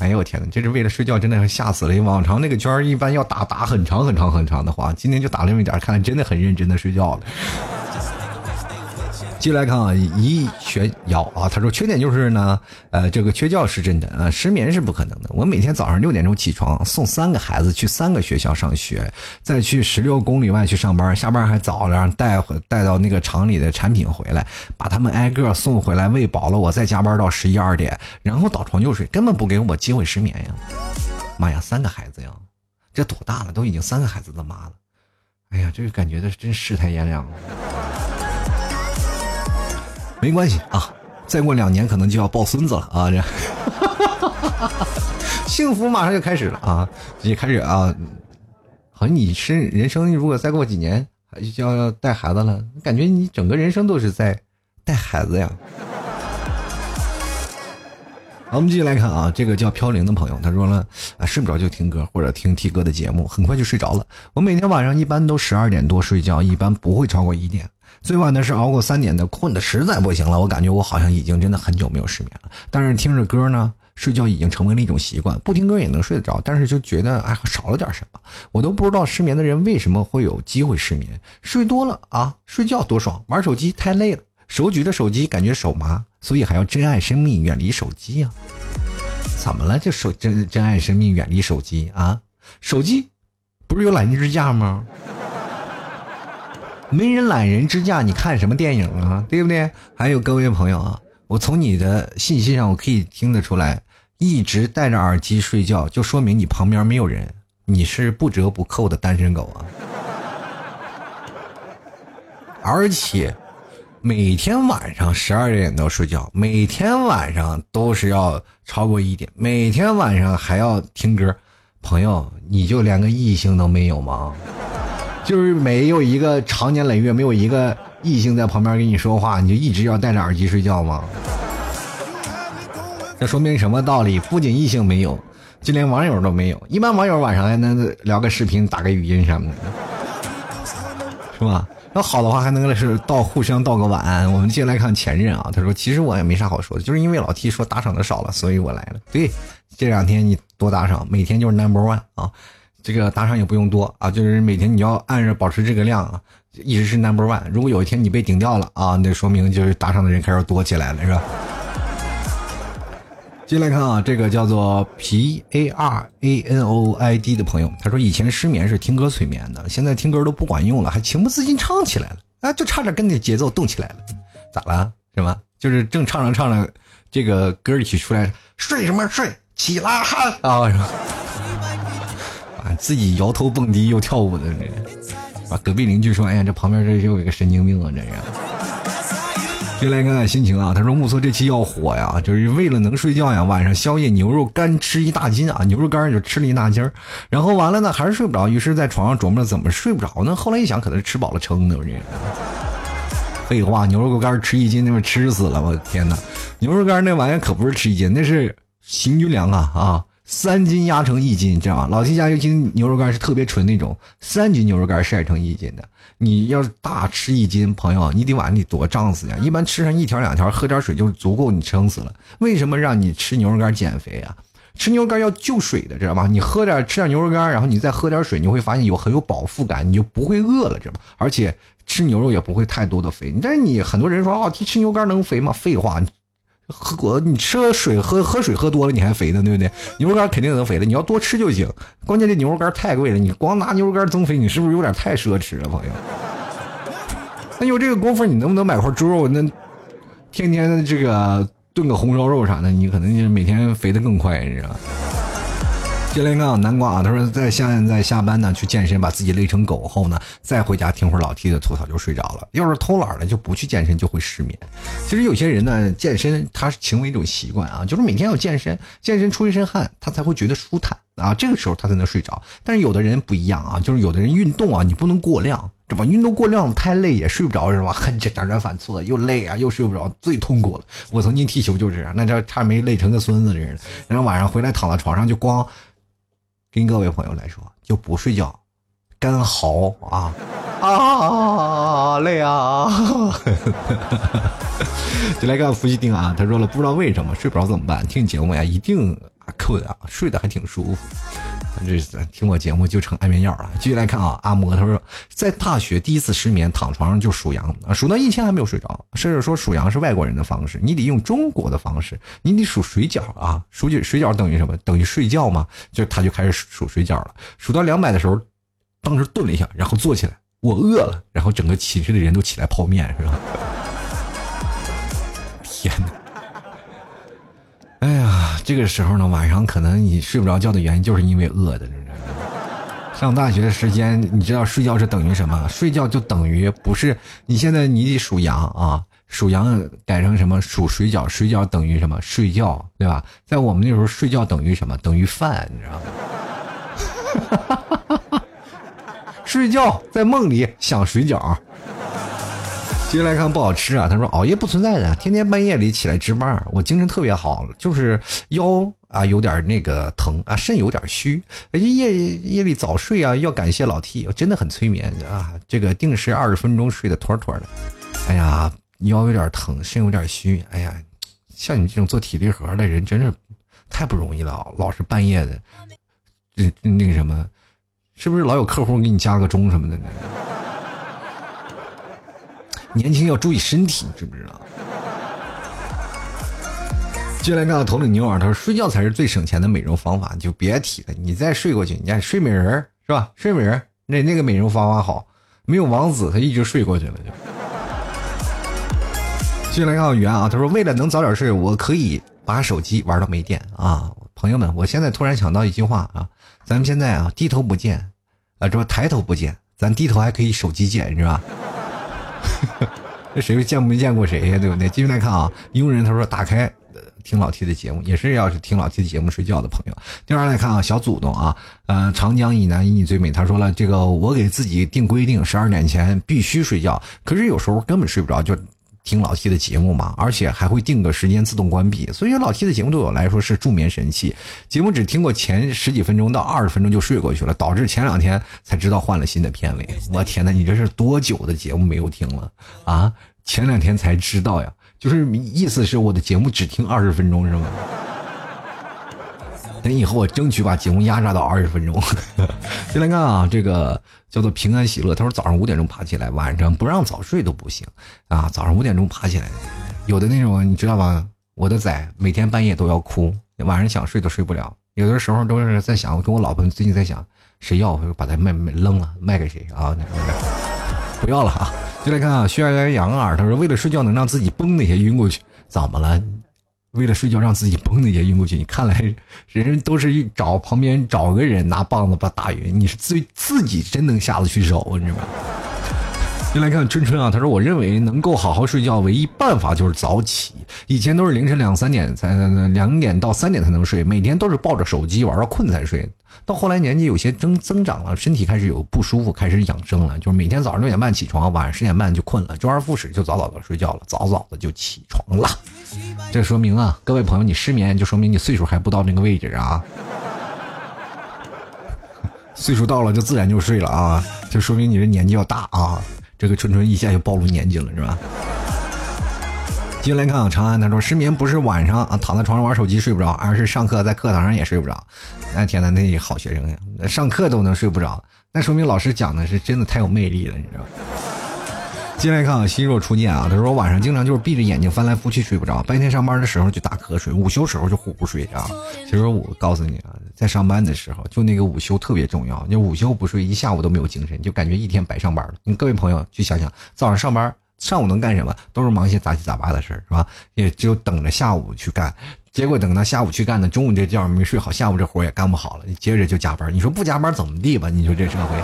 哎呦我天哪，这是为了睡觉，真的是吓死了！往常那个娟儿一般要打打很长很长很长的话，今天就打那么一点，看来真的很认真的睡觉了。继续来看啊，一玄瑶啊，他说缺点就是呢，呃，这个缺觉是真的啊，失眠是不可能的。我每天早上六点钟起床，送三个孩子去三个学校上学，再去十六公里外去上班，下班还早，然后带回带到那个厂里的产品回来，把他们挨个送回来喂饱了，我再加班到十一二点，然后倒床就睡，根本不给我机会失眠呀！妈呀，三个孩子呀，这多大了？都已经三个孩子的妈了，哎呀，这个感觉的真世态炎凉。没关系啊，再过两年可能就要抱孙子了啊！这 幸福马上就开始了啊，也开始啊。好像你是人生，如果再过几年就要带孩子了，感觉你整个人生都是在带孩子呀。好，我们继续来看啊，这个叫飘零的朋友，他说了啊，睡不着就听歌或者听 T 哥的节目，很快就睡着了。我每天晚上一般都十二点多睡觉，一般不会超过一点。最晚的是熬过三点的，困的实在不行了。我感觉我好像已经真的很久没有失眠了。但是听着歌呢，睡觉已经成为了一种习惯。不听歌也能睡得着，但是就觉得哎，少了点什么。我都不知道失眠的人为什么会有机会失眠。睡多了啊，睡觉多爽，玩手机太累了，手举着手机感觉手麻，所以还要珍爱生命，远离手机啊。怎么了？这手珍珍爱生命，远离手机啊？手机不是有懒人支架吗？没人懒人支架，你看什么电影啊？对不对？还有各位朋友啊，我从你的信息上我可以听得出来，一直戴着耳机睡觉，就说明你旁边没有人，你是不折不扣的单身狗啊！而且每天晚上十二点都睡觉，每天晚上都是要超过一点，每天晚上还要听歌，朋友，你就连个异性都没有吗？就是没有一个长年累月没有一个异性在旁边跟你说话，你就一直要戴着耳机睡觉吗？这说明什么道理？不仅异性没有，就连网友都没有。一般网友晚上还能聊个视频、打个语音什么的，是吧？要好的话还能是道互相道个晚安。我们接下来看前任啊，他说：“其实我也没啥好说的，就是因为老 T 说打赏的少了，所以我来了。对，这两天你多打赏，每天就是 number one 啊。”这个打赏也不用多啊，就是每天你要按着保持这个量啊，一直是 number one。如果有一天你被顶掉了啊，那说明就是打赏的人开始多起来了，是吧？接下来看啊，这个叫做 P A R A N O I D 的朋友，他说以前失眠是听歌催眠的，现在听歌都不管用了，还情不自禁唱起来了啊，就差点跟着节奏动起来了，咋了？是吧？就是正唱着唱着，这个歌一起出来，睡什么睡？起来汗啊！自己摇头蹦迪又跳舞的人，啊！隔壁邻居说：“哎呀，这旁边这又有一个神经病啊！”这是。就来看看心情啊。他说：“目测这期要火呀，就是为了能睡觉呀。晚上宵夜牛肉干吃一大斤啊，牛肉干就吃了一大斤然后完了呢，还是睡不着，于是在床上琢磨着怎么睡不着呢。后来一想，可能是吃饱了撑的。我这废话，牛肉干吃一斤，那么吃死了！我的天哪，牛肉干那玩意可不是吃一斤，那是。行军粮啊啊，三斤压成一斤，知道吗？老 T 家尤其牛肉干是特别纯那种，三斤牛肉干晒成一斤的。你要是大吃一斤，朋友，你得晚上得多胀死呀！一般吃上一条两条，喝点水就足够你撑死了。为什么让你吃牛肉干减肥啊？吃牛肉干要就水的，知道吗？你喝点吃点牛肉干，然后你再喝点水，你会发现有很有饱腹感，你就不会饿了，知道吗？而且吃牛肉也不会太多的肥。但是你很多人说啊，吃牛肉干能肥吗？废话，喝果你吃了水喝喝水喝多了你还肥呢，对不对？牛肉干肯定能肥的，你要多吃就行。关键这牛肉干太贵了，你光拿牛肉干增肥，你是不是有点太奢侈了，朋友？那有这个功夫，你能不能买块猪肉？那天天这个炖个红烧肉啥的，你可能就是每天肥的更快，你知道吗？接来看南瓜啊，他说在现在下班呢去健身，把自己累成狗后呢，再回家听会儿老 T 的吐槽就睡着了。要是偷懒了就不去健身就会失眠。其实有些人呢，健身他是成为一种习惯啊，就是每天要健身，健身出一身汗，他才会觉得舒坦啊，这个时候他才能睡着。但是有的人不一样啊，就是有的人运动啊，你不能过量，这吧？运动过量太累也睡不着是吧？辗转反侧，又累啊，又睡不着，最痛苦了。我曾经踢球就是这样，那这差点没累成个孙子似的，然后晚上回来躺在床上就光。跟各位朋友来说，就不睡觉，干嚎啊啊，累啊！就来看伏羲丁啊，他说了，不知道为什么睡不着怎么办？听节目呀，一定困啊，睡得还挺舒服。这听我节目就成安眠药了。继续来看啊，阿摩他说，在大学第一次失眠，躺床上就数羊啊，数到一千还没有睡着。甚至说数羊是外国人的方式，你得用中国的方式，你得数水饺啊，数水水饺等于什么？等于睡觉吗？就他就开始数水饺了。数到两百的时候，当时顿了一下，然后坐起来，我饿了，然后整个寝室的人都起来泡面，是吧？这个时候呢，晚上可能你睡不着觉的原因，就是因为饿的。上大学的时间，你知道睡觉是等于什么？睡觉就等于不是你现在你得数羊啊，数羊改成什么？数水饺，水饺等于什么？睡觉，对吧？在我们那时候，睡觉等于什么？等于饭，你知道吗？睡觉在梦里想水饺。接下来看不好吃啊，他说熬夜不存在的，天天半夜里起来值班，我精神特别好，就是腰啊有点那个疼啊，肾有点虚，夜夜里早睡啊，要感谢老 T，真的很催眠啊，这个定时二十分钟睡得妥妥的，哎呀腰有点疼，肾有点虚，哎呀，像你这种做体力活的人真是太不容易了，老是半夜的，那那个什么，是不是老有客户给你加个钟什么的呢？年轻要注意身体，知不知道？接下来看到头领牛耳，他说睡觉才是最省钱的美容方法，就别提了。你再睡过去，你看睡美人是吧？睡美人那那个美容方法好，没有王子他一直睡过去了就。接下来看到圆啊，他说为了能早点睡，我可以把手机玩到没电啊。朋友们，我现在突然想到一句话啊，咱们现在啊低头不见啊，这不抬头不见，咱低头还可以手机见，是吧？这谁见没见过谁呀？对不对？继续来看啊，佣人他说打开听老 T 的节目，也是要是听老 T 的节目睡觉的朋友。第二来看啊，小祖宗啊，呃，长江以南以你最美。他说了，这个我给自己定规定，十二点前必须睡觉，可是有时候根本睡不着，就。听老 T 的节目嘛，而且还会定个时间自动关闭，所以老 T 的节目对我来说是助眠神器。节目只听过前十几分钟到二十分钟就睡过去了，导致前两天才知道换了新的片尾。我天哪，你这是多久的节目没有听了啊？前两天才知道呀，就是意思是我的节目只听二十分钟是吗？等以后我争取把节目压榨到二十分钟。先来看啊，这个叫做平安喜乐。他说早上五点钟爬起来，晚上不让早睡都不行啊。早上五点钟爬起来，有的那种你知道吧？我的崽每天半夜都要哭，晚上想睡都睡不了。有的时候都是在想，我跟我老婆最近在想，谁要我就把它卖卖扔了，卖给谁啊？不要了啊！就来看啊，轩辕杨二，他说为了睡觉能让自己崩那些晕过去，怎么了？为了睡觉让自己嘣的一下晕过去，你看来人人都是找旁边找个人拿棒子把打晕，你是自自己真能下得去手，你知道吗？你来看春春啊，他说我认为能够好好睡觉唯一办法就是早起，以前都是凌晨两三点才两点到三点才能睡，每天都是抱着手机玩到困才睡，到后来年纪有些增增长了，身体开始有不舒服，开始养生了，就是每天早上六点半起床，晚上十点半就困了，周而复始就早早的睡觉了，早早的就起床了。这说明啊，各位朋友，你失眠就说明你岁数还不到那个位置啊。岁数到了就自然就睡了啊，就说明你这年纪要大啊。这个春春一下就暴露年纪了是吧？进来看啊，长安他说失眠不是晚上啊躺在床上玩手机睡不着，而是上课在课堂上也睡不着。哎天呐，那好学生呀，上课都能睡不着，那说明老师讲的是真的太有魅力了，你知道吗？接下来看啊，心若初见啊，他说晚上经常就是闭着眼睛翻来覆去睡不着，白天上班的时候就打瞌睡，午休时候就呼呼睡啊。其实我告诉你啊，在上班的时候就那个午休特别重要，就午休不睡一下午都没有精神，就感觉一天白上班了。你各位朋友去想想，早上上班上午能干什么？都是忙一些杂七杂八的事儿，是吧？也就等着下午去干，结果等到下午去干呢，中午这觉没睡好，下午这活也干不好了，接着就加班。你说不加班怎么地吧？你说这社会。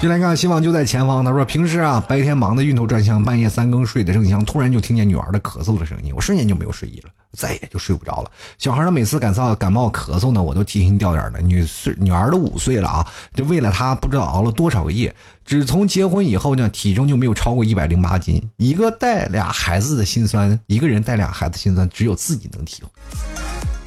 进来看，希望就在前方。他说：“平时啊，白天忙得晕头转向，半夜三更睡得正香，突然就听见女儿的咳嗽的声音，我瞬间就没有睡意了，再也就睡不着了。小孩呢，每次感冒感冒咳嗽呢，我都提心吊胆的。女岁女儿都五岁了啊，就为了她不知道熬了多少个夜。只从结婚以后呢，体重就没有超过一百零八斤。一个带俩孩子的心酸，一个人带俩孩子心酸，只有自己能体会。”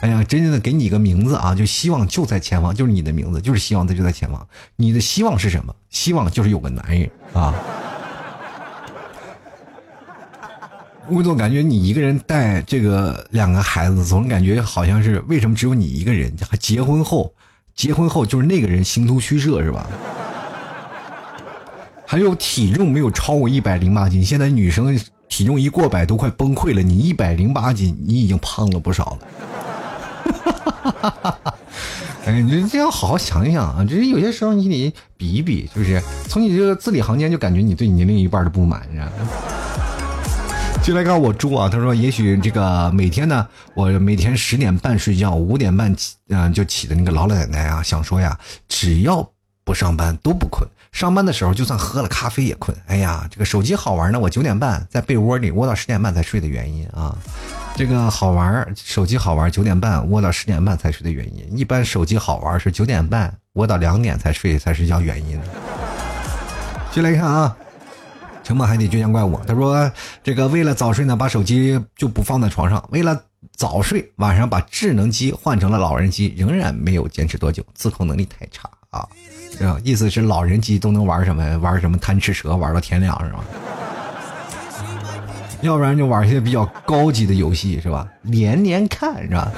哎呀，真正的给你一个名字啊，就希望就在前方，就是你的名字，就是希望在就在前方。你的希望是什么？希望就是有个男人啊。我总感觉你一个人带这个两个孩子，总感觉好像是为什么只有你一个人？结婚后，结婚后就是那个人形同虚设是吧？还有体重没有超过一百零八斤，现在女生体重一过百都快崩溃了，你一百零八斤，你已经胖了不少了。哎，你这要好好想一想啊！这有些时候你得比一比，就是从你这个字里行间就感觉你对你另一半的不满，你知道吗？就来看我猪啊，他说也许这个每天呢，我每天十点半睡觉，五点半起，嗯，就起的那个老奶奶啊，想说呀，只要不上班都不困，上班的时候就算喝了咖啡也困。哎呀，这个手机好玩呢，我九点半在被窝里窝到十点半才睡的原因啊。这个好玩手机好玩九点半窝到十点半才睡的原因。一般手机好玩是九点半窝到两点才睡才睡觉原因。进来看啊，沉默还得倔强怪我，他说这个为了早睡呢，把手机就不放在床上；为了早睡，晚上把智能机换成了老人机，仍然没有坚持多久，自控能力太差啊。这意思是老人机都能玩什么？玩什么贪吃蛇，玩到天亮是吧？要不然就玩一些比较高级的游戏，是吧？连连看，是吧？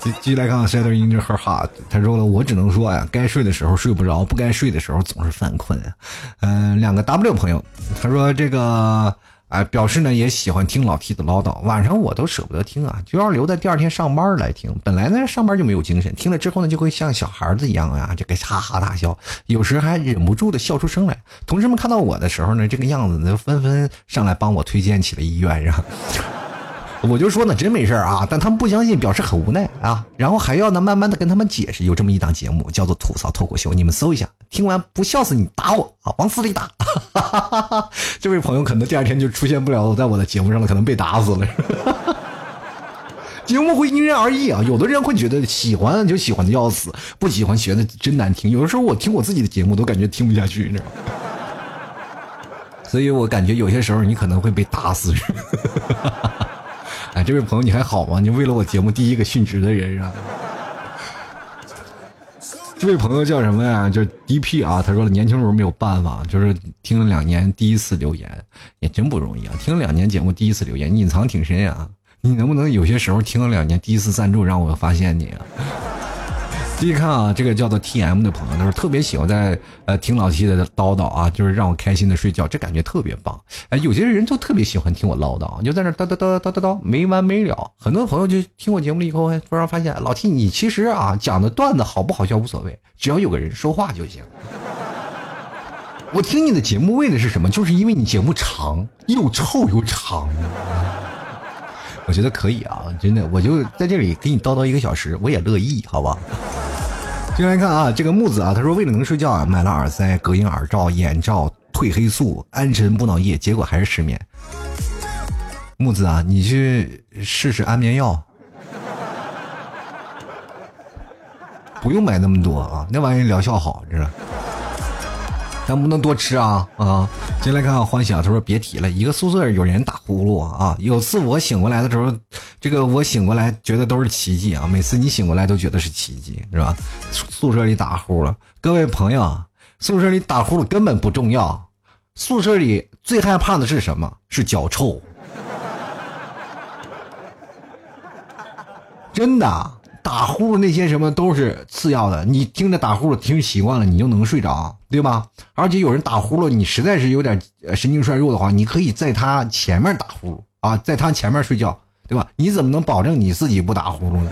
继继续来看啊，Shadow in Her heart，他说了，我只能说呀，该睡的时候睡不着，不该睡的时候总是犯困。嗯，两个 W 朋友，他说这个。哎，表示呢也喜欢听老 T 的唠叨，晚上我都舍不得听啊，就要留在第二天上班来听。本来呢上班就没有精神，听了之后呢就会像小孩子一样啊，这个哈哈大笑，有时还忍不住的笑出声来。同事们看到我的时候呢，这个样子呢，纷纷上来帮我推荐起了医院，是吧？我就说呢，真没事啊，但他们不相信，表示很无奈啊，然后还要呢慢慢的跟他们解释，有这么一档节目叫做吐槽脱口秀，你们搜一下，听完不笑死你打我啊，往死里打！这位朋友可能第二天就出现不了在我的节目上了，可能被打死了。节目会因人而异啊，有的人会觉得喜欢就喜欢的要死，不喜欢觉得真难听。有的时候我听我自己的节目都感觉听不下去，你知道吗？所以我感觉有些时候你可能会被打死。哎，这位朋友你还好吗？你为了我节目第一个殉职的人啊？这位朋友叫什么呀？就是 DP 啊。他说年轻时候没有办法，就是听了两年第一次留言，也真不容易啊。听了两年节目第一次留言，隐藏挺深啊。你能不能有些时候听了两年第一次赞助，让我发现你啊？继续看啊，这个叫做 T M 的朋友，他说特别喜欢在呃听老 T 的叨叨啊，就是让我开心的睡觉，这感觉特别棒。哎，有些人就特别喜欢听我唠叨，就在那叨叨叨叨叨叨没完没了。很多朋友就听我节目了以后，突然发现老 T 你其实啊讲的段子好不好笑无所谓，只要有个人说话就行。我听你的节目为的是什么？就是因为你节目长，又臭又长。我觉得可以啊，真的，我就在这里给你叨叨一个小时，我也乐意，好吧？进来看啊，这个木子啊，他说为了能睡觉啊，买了耳塞、隔音耳罩、眼罩、褪黑素、安神补脑液，结果还是失眠。木子啊，你去试试安眠药。不用买那么多啊，那玩意疗效好，是吧？咱不能多吃啊啊！进来看看欢喜啊，他说别提了，一个宿舍有人打呼噜啊。有次我醒过来的时候，这个我醒过来觉得都是奇迹啊。每次你醒过来都觉得是奇迹，是吧？宿舍里打呼了，各位朋友，宿舍里打呼噜根本不重要，宿舍里最害怕的是什么？是脚臭，真的。打呼噜那些什么都是次要的，你听着打呼噜听习惯了，你就能睡着，对吧？而且有人打呼噜，你实在是有点神经衰弱的话，你可以在他前面打呼噜啊，在他前面睡觉，对吧？你怎么能保证你自己不打呼噜呢？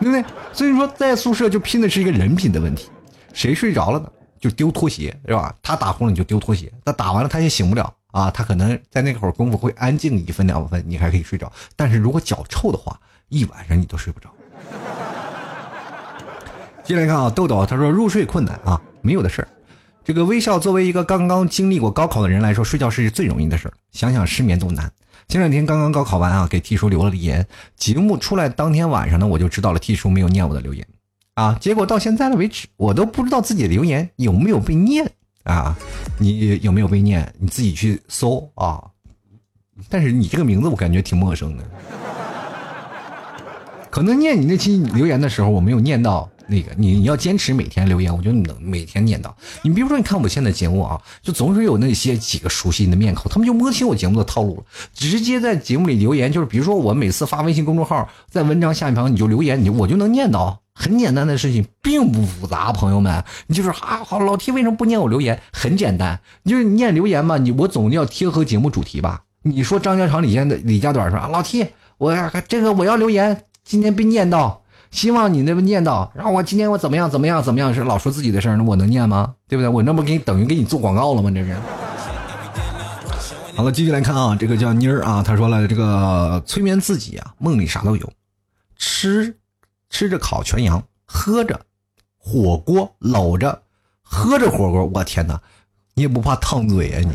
对不对？所以说，在宿舍就拼的是一个人品的问题，谁睡着了呢，就丢拖鞋，是吧？他打呼噜你就丢拖鞋，那打完了他也醒不了啊，他可能在那会儿功夫会安静一分两分，你还可以睡着。但是如果脚臭的话，一晚上你都睡不着。进来看啊，豆豆他说入睡困难啊，没有的事儿。这个微笑作为一个刚刚经历过高考的人来说，睡觉是最容易的事儿。想想失眠都难。前两天刚刚高考完啊，给 T 叔留了言。节目出来当天晚上呢，我就知道了 T 叔没有念我的留言啊。结果到现在的为止，我都不知道自己的留言有没有被念啊。你有没有被念？你自己去搜啊。但是你这个名字我感觉挺陌生的。可能念你那期留言的时候，我没有念到。那个，你你要坚持每天留言，我觉得你能每天念到。你比如说，你看我现在节目啊，就总是有那些几个熟悉的面孔，他们就摸清我节目的套路了，直接在节目里留言。就是比如说，我每次发微信公众号，在文章下方你就留言，你我就能念到。很简单的事情，并不复杂，朋友们。你就是啊，好老 T 为什么不念我留言？很简单，就是念留言嘛，你我总要贴合节目主题吧。你说张家长李家的李家短说啊，老 T，我这个我要留言，今天被念叨。希望你那不念叨，然后我今天我怎么样怎么样怎么样是老说自己的事儿，那我能念吗？对不对？我那不给你等于给你做广告了吗？这是。好了，继续来看啊，这个叫妮儿啊，他说了这个催眠自己啊，梦里啥都有，吃吃着烤全羊，喝着火锅，搂着喝着火锅，我天哪，你也不怕烫嘴啊你？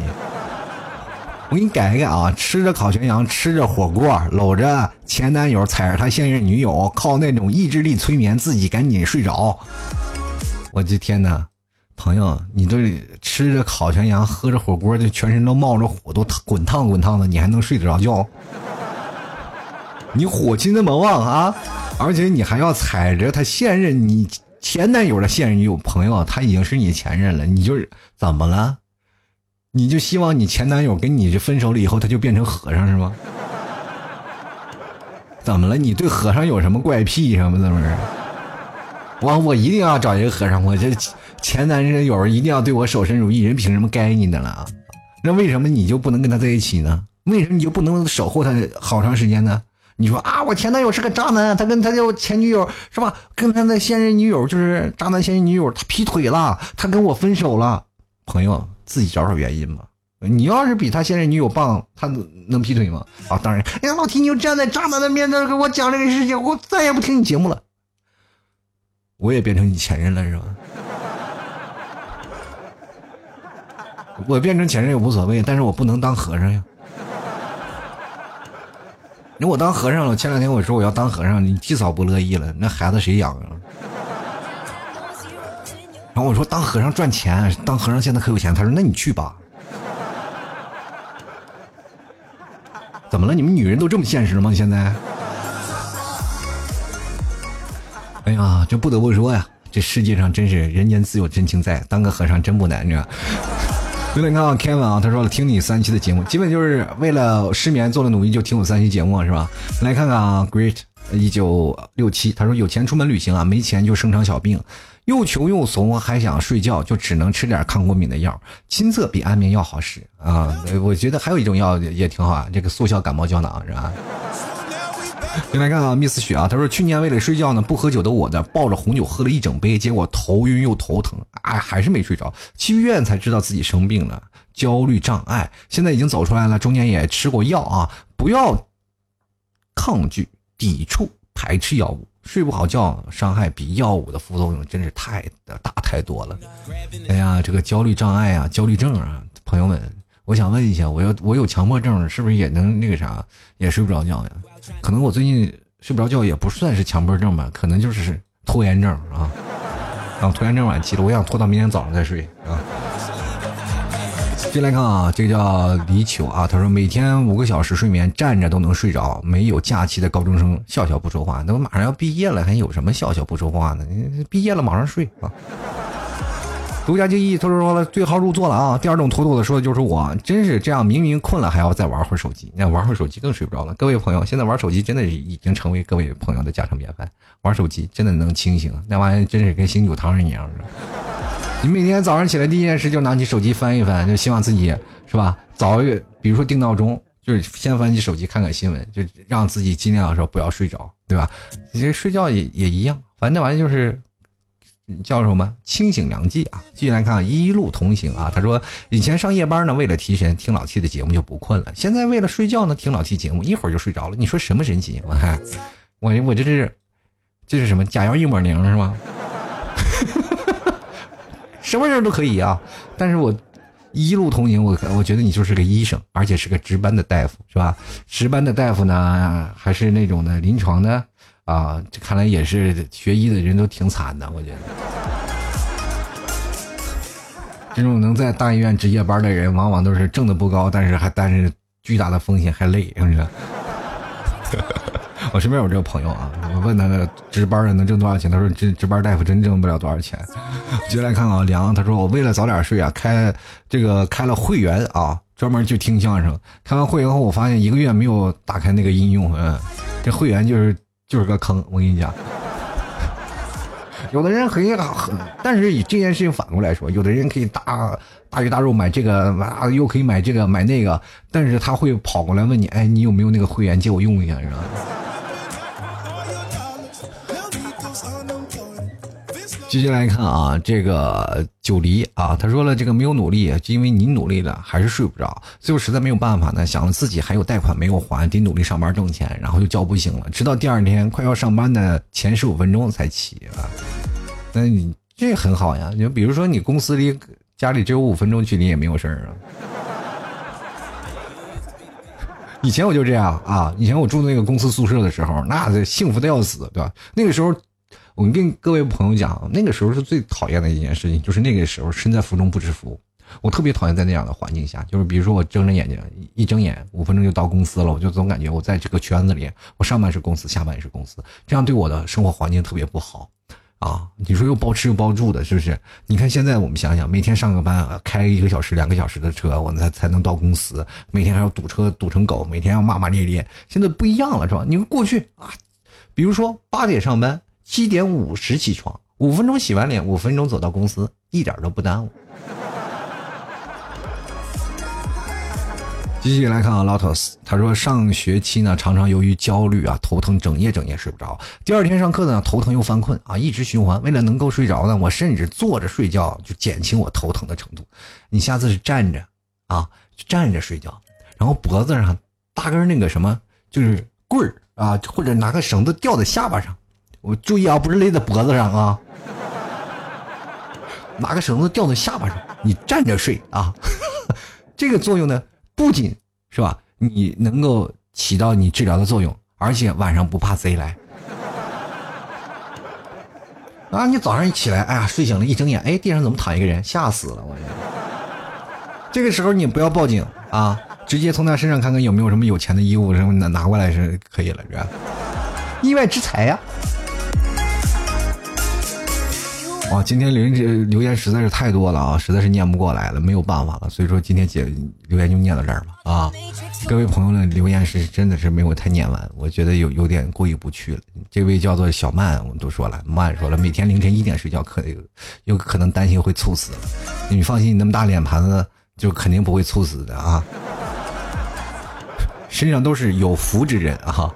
我给你改一改啊！吃着烤全羊，吃着火锅，搂着前男友，踩着他现任女友，靠那种意志力催眠自己赶紧睡着。我的天哪，朋友，你这吃着烤全羊，喝着火锅，这全身都冒着火，都滚烫滚烫的，你还能睡得着觉？你火气那么旺啊！而且你还要踩着他现任你前男友的现任女友，朋友，他已经是你前任了，你就是怎么了？你就希望你前男友跟你这分手了以后，他就变成和尚是吗？怎么了？你对和尚有什么怪癖什么的？不是？我我一定要找一个和尚，我这前男友一定要对我守身如玉，人凭什么该你的了？那为什么你就不能跟他在一起呢？为什么你就不能守护他好长时间呢？你说啊，我前男友是个渣男，他跟他的前女友是吧？跟他的现任女友就是渣男现任女友，他劈腿了，他跟我分手了，朋友。自己找找原因吧。你要是比他现任女友棒，他能劈腿吗？啊，当然。哎呀，老提你就站在渣男的面前给我讲这个事情，我再也不听你节目了。我也变成你前任了是吧？我变成前任也无所谓，但是我不能当和尚呀。那我当和尚了，前两天我说我要当和尚，你弟嫂不乐意了，那孩子谁养啊？然后我说当和尚赚钱，当和尚现在可有钱。他说那你去吧。怎么了？你们女人都这么现实吗？现在？哎呀，这不得不说呀，这世界上真是人间自有真情在，当个和尚真不难，着。有点看啊，Kevin 啊，他说了听你三期的节目，基本就是为了失眠做了努力，就听我三期节目是吧？来看看啊，Great 一九六七，他说有钱出门旅行啊，没钱就生场小病。又穷又怂，还想睡觉，就只能吃点抗过敏的药。亲测比安眠药好使啊！我觉得还有一种药也挺好啊，这个速效感冒胶囊是吧？先来看啊，Miss 雪啊，他说去年为了睡觉呢，不喝酒的我呢，抱着红酒喝了一整杯，结果头晕又头疼，哎，还是没睡着。去医院才知道自己生病了，焦虑障碍。现在已经走出来了，中间也吃过药啊，不要抗拒、抵触、排斥药物。睡不好觉，伤害比药物的副作用真是太大太多了。哎呀，这个焦虑障碍啊，焦虑症啊，朋友们，我想问一下，我要我有强迫症，是不是也能那个啥，也睡不着觉呀？可能我最近睡不着觉也不算是强迫症吧，可能就是拖延症啊，啊，拖延症晚期了，我想拖到明天早上再睡啊。进来看啊，这个叫李秋啊，他说每天五个小时睡眠，站着都能睡着。没有假期的高中生笑笑不说话，那我马上要毕业了，还有什么笑笑不说话呢？毕业了马上睡啊。独家记忆，他说说了对号入座了啊。第二种妥妥的说的就是我，真是这样，明明困了还要再玩会儿手机，那玩会儿手机更睡不着了。各位朋友，现在玩手机真的已经成为各位朋友的家常便饭，玩手机真的能清醒，那玩意儿真是跟醒酒汤一样的。你每天早上起来第一件事就拿起手机翻一翻，就希望自己是吧？早一，比如说定闹钟，就是先翻起手机看看新闻，就让自己尽量说不要睡着，对吧？其实睡觉也也一样，反正那玩意就是叫什么清醒良剂啊！继续来看一路同行啊，他说以前上夜班呢，为了提神听老七的节目就不困了，现在为了睡觉呢听老七节目一会儿就睡着了。你说什么神奇？我看我我这是这是什么假药一抹零是吗？什么人都可以啊，但是我一路同行，我我觉得你就是个医生，而且是个值班的大夫，是吧？值班的大夫呢，还是那种的临床的啊？看来也是学医的人都挺惨的，我觉得。这种能在大医院值夜班的人，往往都是挣的不高，但是还担着巨大的风险，还累，是不是？我身边有这个朋友啊，我问他值班的能挣多少钱，他说值值班大夫真挣不了多少钱。接下来看啊，梁，他说我为了早点睡啊，开这个开了会员啊，专门去听相声。开完会员后，我发现一个月没有打开那个应用，嗯，这会员就是就是个坑。我跟你讲，有的人可以很，但是以这件事情反过来说，有的人可以大大鱼大肉买这个，啊又可以买这个买那个，但是他会跑过来问你，哎，你有没有那个会员借我用一下，是吧？继续来看啊，这个九黎啊，他说了，这个没有努力，因为你努力了，还是睡不着。最后实在没有办法呢，想了自己还有贷款没有还，得努力上班挣钱，然后就叫不醒了，直到第二天快要上班的前十五分钟才起啊。那你这很好呀，就比如说你公司离家里只有五分钟距离也没有事儿啊。以前我就这样啊，以前我住那个公司宿舍的时候，那幸福的要死，对吧？那个时候。我跟各位朋友讲，那个时候是最讨厌的一件事情，就是那个时候身在福中不知福。我特别讨厌在那样的环境下，就是比如说我睁着眼睛，一睁眼五分钟就到公司了，我就总感觉我在这个圈子里，我上班是公司，下班也是公司，这样对我的生活环境特别不好啊！你说又包吃又包住的，是不是？你看现在我们想想，每天上个班开一个小时、两个小时的车，我才才能到公司，每天还要堵车堵成狗，每天要骂骂咧咧。现在不一样了，是吧？你们过去啊，比如说八点上班。七点五十起床，五分钟洗完脸，五分钟走到公司，一点都不耽误。继续来看啊，Lotus，他说上学期呢，常常由于焦虑啊，头疼，整夜整夜睡不着。第二天上课呢，头疼又犯困啊，一直循环。为了能够睡着呢，我甚至坐着睡觉就减轻我头疼的程度。你下次是站着啊，站着睡觉，然后脖子上搭根那个什么，就是棍儿啊，或者拿个绳子吊在下巴上。我注意啊，不是勒在脖子上啊，拿个绳子吊在下巴上，你站着睡啊。这个作用呢，不仅是吧，你能够起到你治疗的作用，而且晚上不怕贼来。啊，你早上一起来，哎呀，睡醒了，一睁眼，哎，地上怎么躺一个人？吓死了我！这个时候你不要报警啊，直接从他身上看看有没有什么有钱的衣物什么拿拿过来是可以了，是吧？意外之财呀！哇，今天留言留言实在是太多了啊，实在是念不过来了，没有办法了，所以说今天姐留言就念到这儿吧啊！各位朋友的留言是真的是没有太念完，我觉得有有点过意不去了。这位叫做小曼，我们都说了，曼说了，每天凌晨一点睡觉，可有可能担心会猝死。你放心，你那么大脸盘子，就肯定不会猝死的啊！身上都是有福之人啊！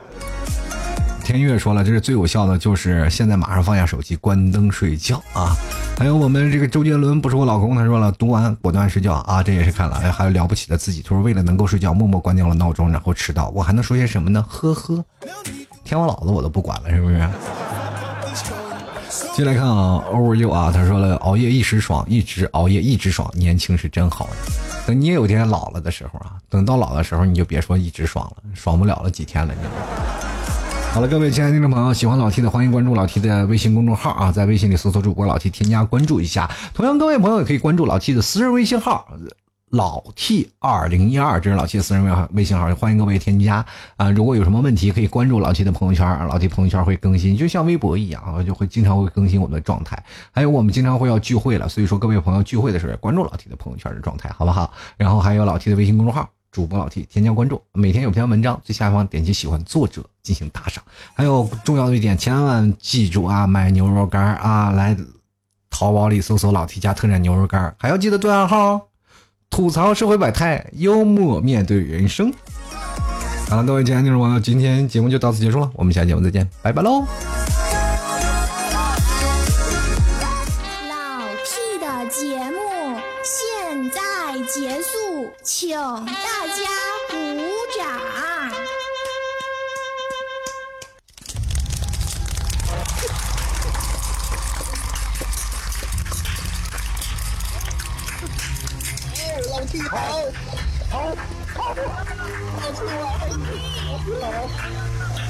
天月说了，这是最有效的，就是现在马上放下手机，关灯睡觉啊！还有我们这个周杰伦，不是我老公，他说了，读完果断睡觉啊！这也是看了，还有了不起的自己，他说为了能够睡觉，默默关掉了闹钟，然后迟到。我还能说些什么呢？呵呵，天王老子我都不管了，是不是？进来看啊，over you 啊，他说了，熬夜一时爽，一直熬夜一直爽，年轻是真好。等你也有天老了的时候啊，等到老的时候，你就别说一直爽了，爽不了了几天了，你知道吗。好了，各位亲爱的听众朋友，喜欢老 T 的，欢迎关注老 T 的微信公众号啊，在微信里搜索主播老 T，添加关注一下。同样，各位朋友也可以关注老 T 的私人微信号。老 T 二零一二，这是老 T 私人微微信号，欢迎各位添加啊！如果有什么问题，可以关注老 T 的朋友圈，老 T 朋友圈会更新，就像微博一样啊，就会经常会更新我们的状态。还有我们经常会要聚会了，所以说各位朋友聚会的时候关注老 T 的朋友圈的状态，好不好？然后还有老 T 的微信公众号，主播老 T 添加关注，每天有篇文章，最下方点击喜欢作者进行打赏。还有重要的一点，千万记住啊，买牛肉干啊，来淘宝里搜索老 T 家特产牛肉干，还要记得对暗号。吐槽社会百态，幽默面对人生。好了，各位亲爱的听众朋友，今天节目就到此结束了，我们下期节目再见，拜拜喽。请大家鼓掌。哎老弟好。好好。好好好好好